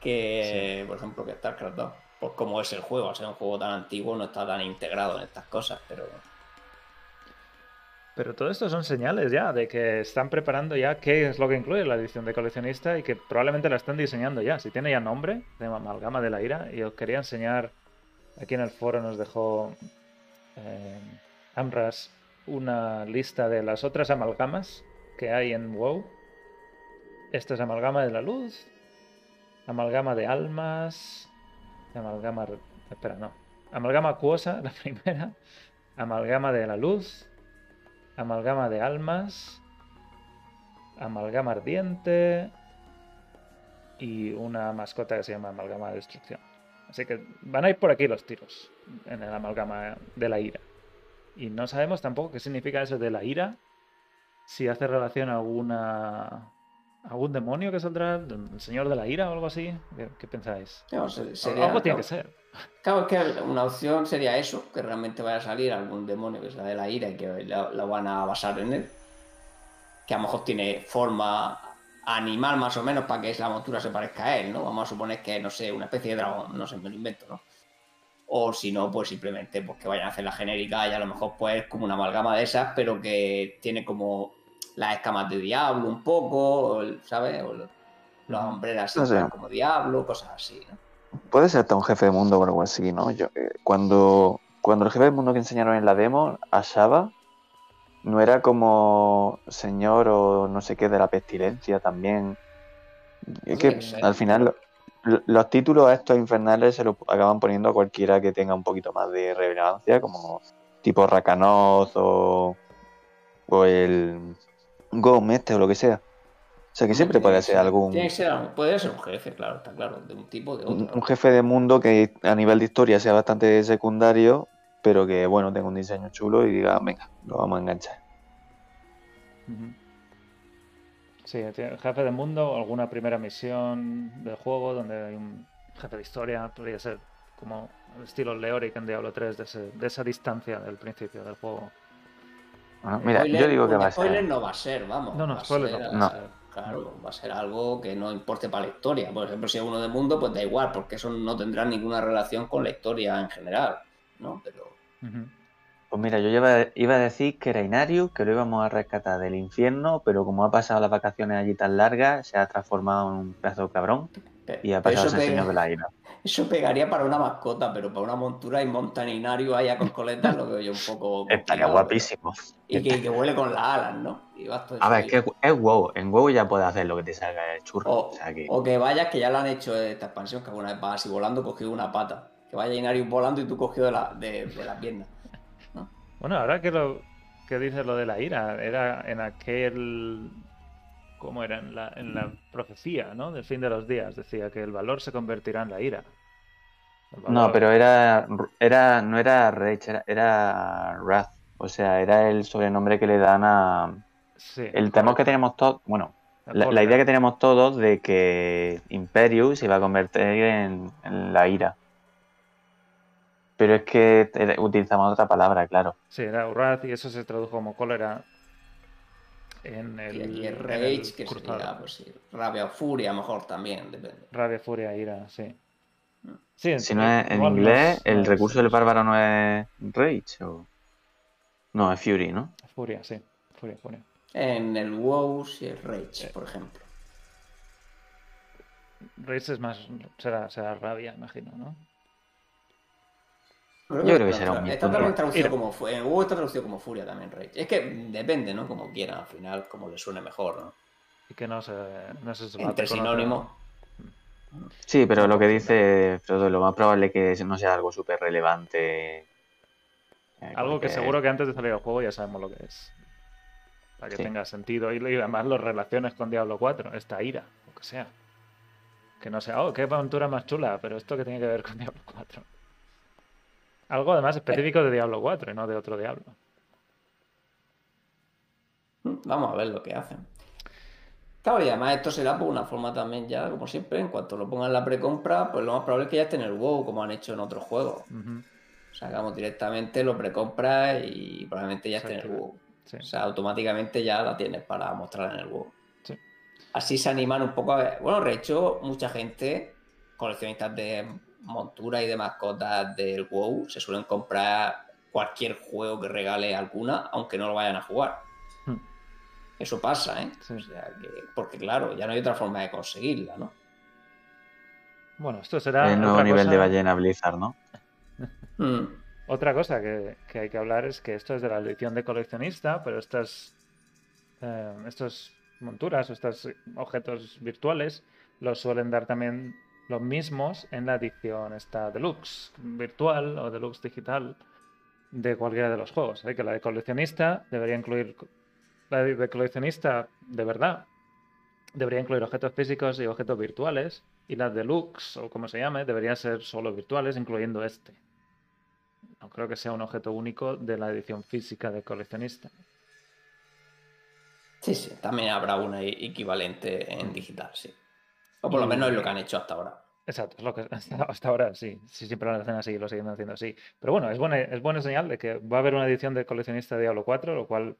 que por ejemplo, que StarCraft 2. Pues como es el juego, al ser un juego tan antiguo, no está tan integrado en estas cosas, pero Pero todo esto son señales ya de que están preparando ya qué es lo que incluye la edición de coleccionista y que probablemente la están diseñando ya. Si tiene ya nombre, de Amalgama de la Ira, y os quería enseñar, aquí en el foro nos dejó eh, Amras una lista de las otras amalgamas que hay en WoW. Esta es amalgama de la luz, amalgama de almas, amalgama... Espera, no. Amalgama acuosa, la primera, amalgama de la luz, amalgama de almas, amalgama ardiente y una mascota que se llama amalgama de destrucción. Así que van a ir por aquí los tiros en el amalgama de la ira. Y no sabemos tampoco qué significa eso de la ira, si hace relación a alguna algún demonio que saldrá, el señor de la ira o algo así. ¿Qué, qué pensáis? no, se- sería- algo tiene claro, que ser. Claro, es que una opción sería eso, que realmente vaya a salir algún demonio que sea de la ira y que la, la van a basar en él. Que a lo mejor tiene forma animal más o menos para que la montura se parezca a él, ¿no? Vamos a suponer que, no sé, una especie de dragón, no sé, me lo invento, ¿no? O si no, pues simplemente pues que vayan a hacer la genérica y a lo mejor pues como una amalgama de esas, pero que tiene como las escamas de diablo un poco, o ¿sabes? O las hombreras No sé. como diablo, cosas así, ¿no? Puede ser hasta un jefe de mundo o algo así, ¿no? Yo, eh, cuando, cuando el jefe de mundo que enseñaron en la demo, a Shaba, no era como señor o no sé qué de la pestilencia también. Es que Sí, al final lo- los títulos a estos infernales se los acaban poniendo a cualquiera que tenga un poquito más de relevancia, como tipo Rakanoth o, o el Gom este o lo que sea. O sea que siempre Tiene puede ser algún Tiene que ser, puede ser un jefe, claro, está claro, de un tipo de otro. un jefe de mundo que a nivel de historia sea bastante secundario, pero que bueno, tenga un diseño chulo y diga, venga, lo vamos a enganchar. Sí, jefe de mundo o alguna primera misión del juego donde hay un jefe de historia, podría ser como el estilo Leoric en Diablo 3, de, ese- de esa distancia del principio del juego. Bueno, mira, Spoiler- yo digo que va a spoiler ser. no va a ser, vamos. No, no, va a spoiler ser- no. claro, va a ser algo que no importe para la historia. Por ejemplo, si es uno de mundo, pues da igual, porque eso no tendrá ninguna relación con la historia en general, ¿no? Pero. Pues mira, yo iba, iba a decir que era Inarius, que lo íbamos a rescatar del infierno, pero como ha pasado las vacaciones allí tan largas, se ha transformado en un pedazo de cabrón y ha pasado a ser señor de la ira. Eso pegaría para una mascota, pero para una montura y montaninario allá con coletas lo veo yo un poco. Estaría guapísimo. Y que, que huele con las alas, ¿no? Y vas todo A ver, es que es WoW. En WoW ya puedes hacer lo que te salga el churro. O, O sea que... o que vayas, que ya lo han hecho en esta expansión, que alguna vez vas así volando, cogido una pata. Que vaya Inarius volando y tú cogido de la, de, de la pierna. Bueno, ahora que lo que dices lo de la ira, era en aquel. ¿Cómo era? En la, en la profecía, ¿no? Del fin de los días. Decía que el valor se convertirá en la ira. No, pero era, era no era Rage, era, era Wrath. O sea, era el sobrenombre que le dan a... Sí, El temor que tenemos todos... Bueno, la, idea que tenemos todos de que Imperius se iba a convertir en, en la ira. Pero es que utilizamos otra palabra, claro. Sí, era Urraz y eso se tradujo como cólera en el. Y aquí es en el Rage, que cruzado. sería, pues sí, rabia o furia, a lo mejor también, depende. Rabia, furia, ira, sí. Mm. Sí, Si no es en inglés, el recurso del bárbaro no es Rage o... No, es Fury, ¿no? Furia, sí. Furia, furia. En el WoW sí es Rage, Eh. por ejemplo. Rage es más. Será, será rabia, imagino, ¿no? Creo Yo creo que será un Está traducido como en está traducido como furia también Rage. Es que depende, ¿no? Como quieran, al final, como le suene mejor, ¿no? Y que no se, no se Entre sinónimos. Sí, pero lo que dice Frodo, lo más probable es que no sea algo súper relevante. eh, Algo que seguro que antes de salir al juego ya sabemos lo que es. Para que Sí. tenga sentido. Y y además lo relaciones con Diablo 4, esta ira, lo que sea. Que no sea, oh, qué aventura más chula, pero esto que tiene que ver con Diablo 4. Algo además específico de Diablo 4 y no de otro Diablo. Vamos a ver lo que hacen. Claro, y además esto será por una forma también ya, como siempre, en cuanto lo pongan en la precompra, pues lo más probable es que ya esté en el WoW, como han hecho en otros juegos. Ujú, Sacamos directamente, lo precompras y probablemente ya esté en el. WoW. sí. O sea, automáticamente ya la tienes para mostrar en el WoW. Sí. Así se animan un poco a ver. Bueno, de hecho, mucha gente, coleccionistas de montura y de mascotas del WoW, se suelen comprar cualquier juego que regale alguna, aunque no lo vayan a jugar. Hmm. Eso pasa, ¿eh? Sí. O sea que, porque claro, ya no hay otra forma de conseguirla, ¿no? Bueno, esto será El nuevo otra nivel de cosa- ballena Blizzard, ¿no? Mm. Otra cosa que, que hay que hablar es que esto es de la edición de coleccionista, pero estas, eh, estas monturas o estos objetos virtuales los suelen dar también los mismos en la edición esta deluxe virtual o deluxe digital de cualquiera de los juegos. Así que la de coleccionista debería incluir la de coleccionista de verdad debería incluir objetos físicos y objetos virtuales y las deluxe o como se llame deberían ser solo virtuales incluyendo este. No creo que sea un objeto único de la edición física de coleccionista. Sí, sí, también habrá una equivalente en digital, sí. O por lo menos es lo que han hecho hasta ahora. Exacto, es lo que hasta, hasta ahora sí. Sí, siempre lo hacen así y lo siguen haciendo así. Pero bueno, es buena, es buena señal de que va a haber una edición de coleccionista de Diablo 4, lo cual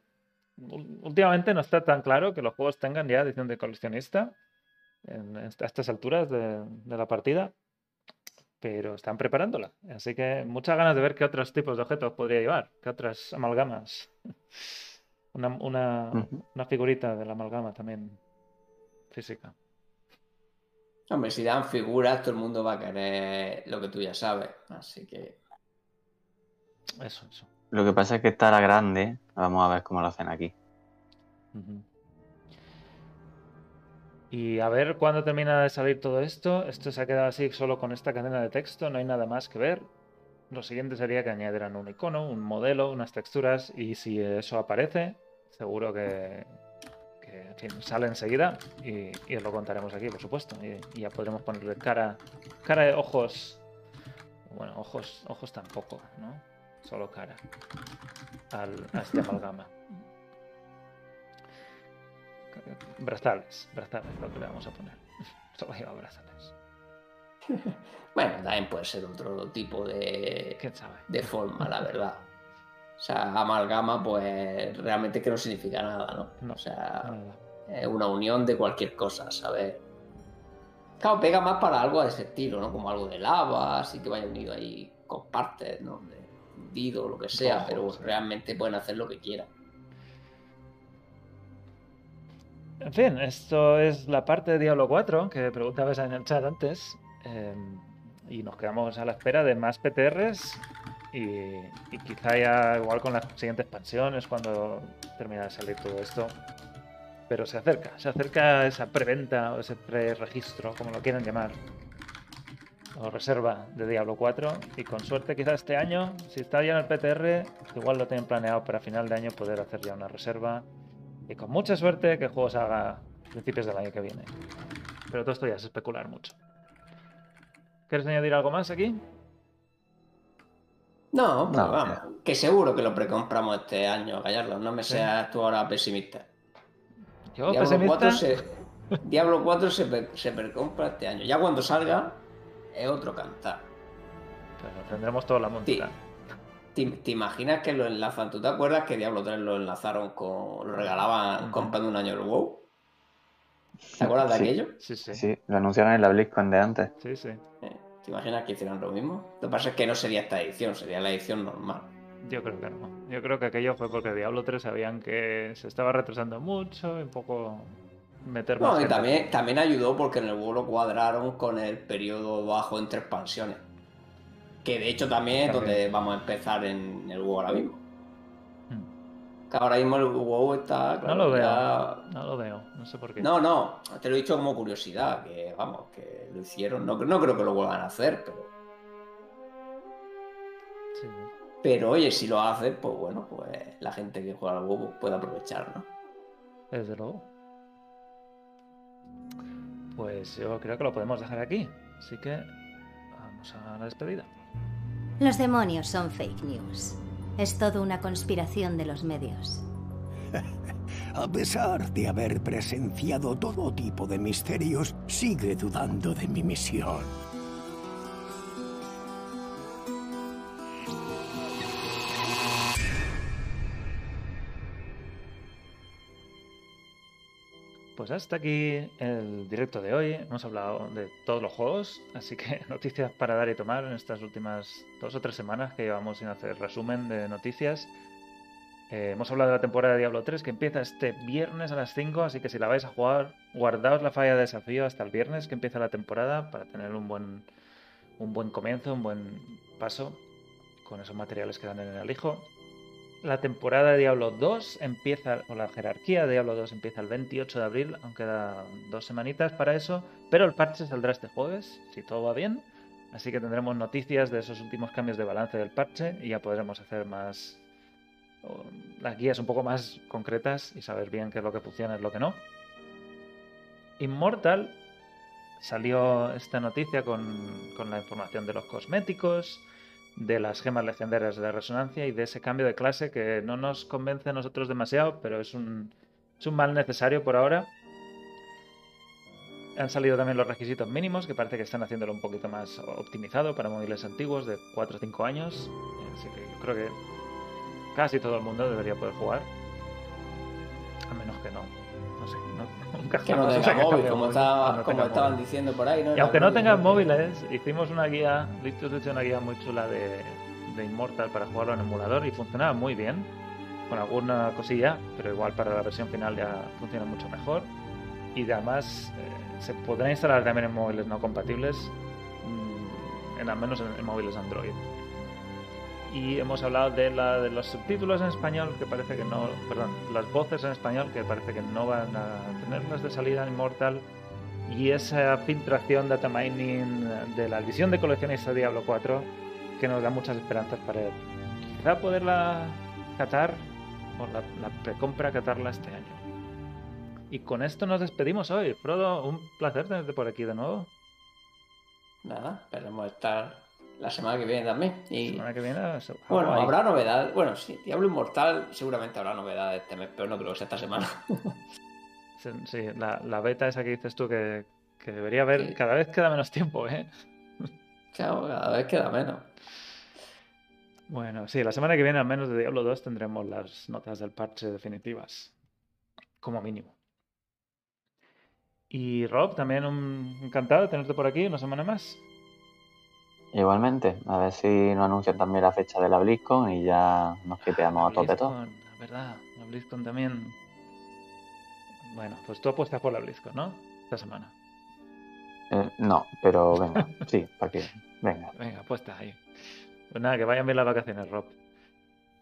últimamente no está tan claro que los juegos tengan ya edición de coleccionista en, a estas alturas de, de la partida, pero están preparándola. Así que muchas ganas de ver qué otros tipos de objetos podría llevar, qué otras amalgamas. Una, una, una figurita de la amalgama también física. Hombre, si dan figuras, todo el mundo va a querer lo que tú ya sabes. Así que. Eso, eso. Lo que pasa es que estará grande. Vamos a ver cómo lo hacen aquí. Y a ver cuándo termina de salir todo esto. Esto se ha quedado así solo con esta cadena de texto, no hay nada más que ver. Lo siguiente sería que añadieran un icono, un modelo, unas texturas y si eso aparece, seguro que, que fin, sale enseguida y, y os lo contaremos aquí, por supuesto. Y, y ya podremos ponerle cara, cara de ojos. Bueno, ojos, ojos tampoco, ¿no? Solo cara. Al, a este amalgama. Brazales, brazales, lo que le vamos a poner. Solo lleva brazales. Bueno, también puede ser otro tipo de, ¿Quién sabe? de forma, la verdad. O sea, amalgama, pues realmente que no significa nada, ¿no? No, o sea, es una unión de cualquier cosa, ¿sabes? Claro, pega más para algo de ese estilo, ¿no? Como algo de lava, así que vaya unido ahí con partes, ¿no? De fundido, lo que sea, pero sí. realmente pueden hacer lo que quieran. En fin, esto es la parte de Diablo 4 que preguntabas en el chat antes. eh, y nos quedamos a la espera de más PTRs. Y, y quizá ya igual con las siguientes expansiones, cuando termine de salir todo esto. Pero se acerca, se acerca esa preventa o ese pre-registro, como lo quieran llamar. O reserva de Diablo 4. Y con suerte, quizá este año, si está ya en el PTR, igual lo tienen planeado para final de año poder hacer ya una reserva y con mucha suerte que el juego se haga a principios del año que viene. Pero todo esto ya es especular mucho. ¿Quieres añadir algo más aquí? No, pues No, vamos, que seguro que lo precompramos este año, Gallardo. No me Sí. seas tú ahora pesimista. Yo, Diablo pesimista, 4, se, Diablo 4 se, pre- se precompra este año. Ya cuando salga, es otro cantar. pero tendremos toda la montada. ¿Te, te imaginas que lo enlazan? ¿Tú te acuerdas que Diablo 3 lo enlazaron con. lo regalaban Ujú. comprando un año el WoW? ¿Te acuerdas de Sí. aquello? Sí, sí. Sí, lo anunciaron en la BlizzCon de antes. Sí, sí. Eh, ¿Te imaginas que hicieran lo mismo? Lo que pasa es que no sería esta edición, sería la edición normal. Yo creo que no. Yo creo que aquello fue porque Diablo 3 sabían que se estaba retrasando mucho y un poco meter más No, y gente. también, también ayudó porque en el WoW lo cuadraron con el periodo bajo entre expansiones. Que de hecho también, es También. donde vamos a empezar en el WoW ahora mismo. Que ahora mismo el WoW está. claro, lo veo. ya- No lo veo, no sé por qué. No, no, te lo he dicho como curiosidad, que vamos, que lo hicieron. No, no creo que lo vuelvan a hacer, pero. Sí. Pero oye, si lo hacen, pues bueno, pues la gente que juega al WoW puede aprovechar, ¿no? Desde luego. Pues yo creo que lo podemos dejar aquí. Así que vamos a la despedida. Los demonios son fake news. Es todo una conspiración de los medios. A pesar de haber presenciado todo tipo de misterios, sigue dudando de mi misión. Pues hasta aquí el directo de hoy. Hemos hablado de todos los juegos, así que noticias para dar y tomar en estas últimas dos o tres semanas que llevamos sin hacer resumen de noticias. Eh, hemos hablado de la temporada de Diablo 3 que empieza este viernes a las 5, así que si la vais a jugar, guardaos la falla de desafío hasta el viernes que empieza la temporada para tener un buen, un buen comienzo, un buen paso con esos materiales que dan en el alijo. La temporada de Diablo 2 empieza, o la jerarquía de Diablo 2 empieza el 28 de abril, aunque quedan dos semanitas para eso, pero el parche saldrá este jueves, si todo va bien. Así que tendremos noticias de esos últimos cambios de balance del parche y ya podremos hacer más las guías un poco más concretas y saber bien qué es lo que funciona y lo que no. Immortal salió esta noticia con, con la información de los cosméticos, de las gemas legendarias de resonancia y de ese cambio de clase que no nos convence a nosotros demasiado, pero es un, es un mal necesario por ahora. Han salido también los requisitos mínimos, que parece que están haciéndolo un poquito más optimizado para móviles antiguos de 4 o 5 años. Así que yo creo que casi todo el mundo debería poder jugar. Que no. No sé. No, nunca Que no móvil, como, estaba- no como estaban móvil. diciendo por ahí. ¿no? Y aunque no tengan móviles, hicimos una guía, Lichus hecho una guía muy chula de, de Immortal para jugarlo en emulador y funcionaba muy bien, con alguna cosilla, pero igual para la versión final ya funciona mucho mejor. Y además eh, se podrá instalar también en móviles no compatibles, mm, en al menos en, en móviles Android. Y hemos hablado de, la, de los subtítulos en español, que parece que no, perdón, las voces en español, que parece que no van a tenerlas de salida en Immortal y esa filtración data mining de la edición de coleccionista Diablo 4 que nos da muchas esperanzas para quizá poderla catar o la, la precompra catarla este año. Y con esto nos despedimos hoy. Frodo, un placer tenerte por aquí de nuevo. Nada, esperemos estar la semana que viene también. Y La semana que viene. se- bueno, ahí. habrá novedades. Bueno, sí, Diablo Inmortal seguramente habrá novedades este mes, pero no creo que sea esta semana. Sí, sí, la, la beta esa que dices tú que, que debería haber. Sí. Cada vez queda menos tiempo, ¿eh? Claro, cada vez queda menos. Bueno, sí, la semana que viene, al menos de Diablo 2, tendremos las notas del parche definitivas. Como mínimo. Y Rob, también un encantado de tenerte por aquí una semana más. Igualmente, a ver si nos anuncian también la fecha de la BlizzCon y ya nos quiteamos a tope todo. BlizzCon, la verdad, la BlizzCon también. Bueno, pues tú apuestas por la BlizzCon, ¿no? Esta semana. Eh, no, pero venga, sí, para que venga. Venga, apuesta ahí. Pues nada, que vayan bien las vacaciones, Rob.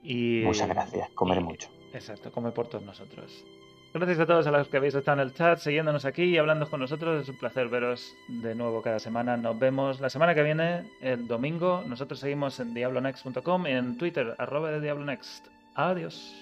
Y, Muchas gracias, comer y- mucho. Exacto, come por todos nosotros. Gracias a todos a los que habéis estado en el chat, siguiéndonos aquí y hablando con nosotros. Es un placer veros de nuevo cada semana. Nos vemos la semana que viene, el domingo. Nosotros seguimos en diablonext.com y en Twitter, arroba de Diablonext. Adiós.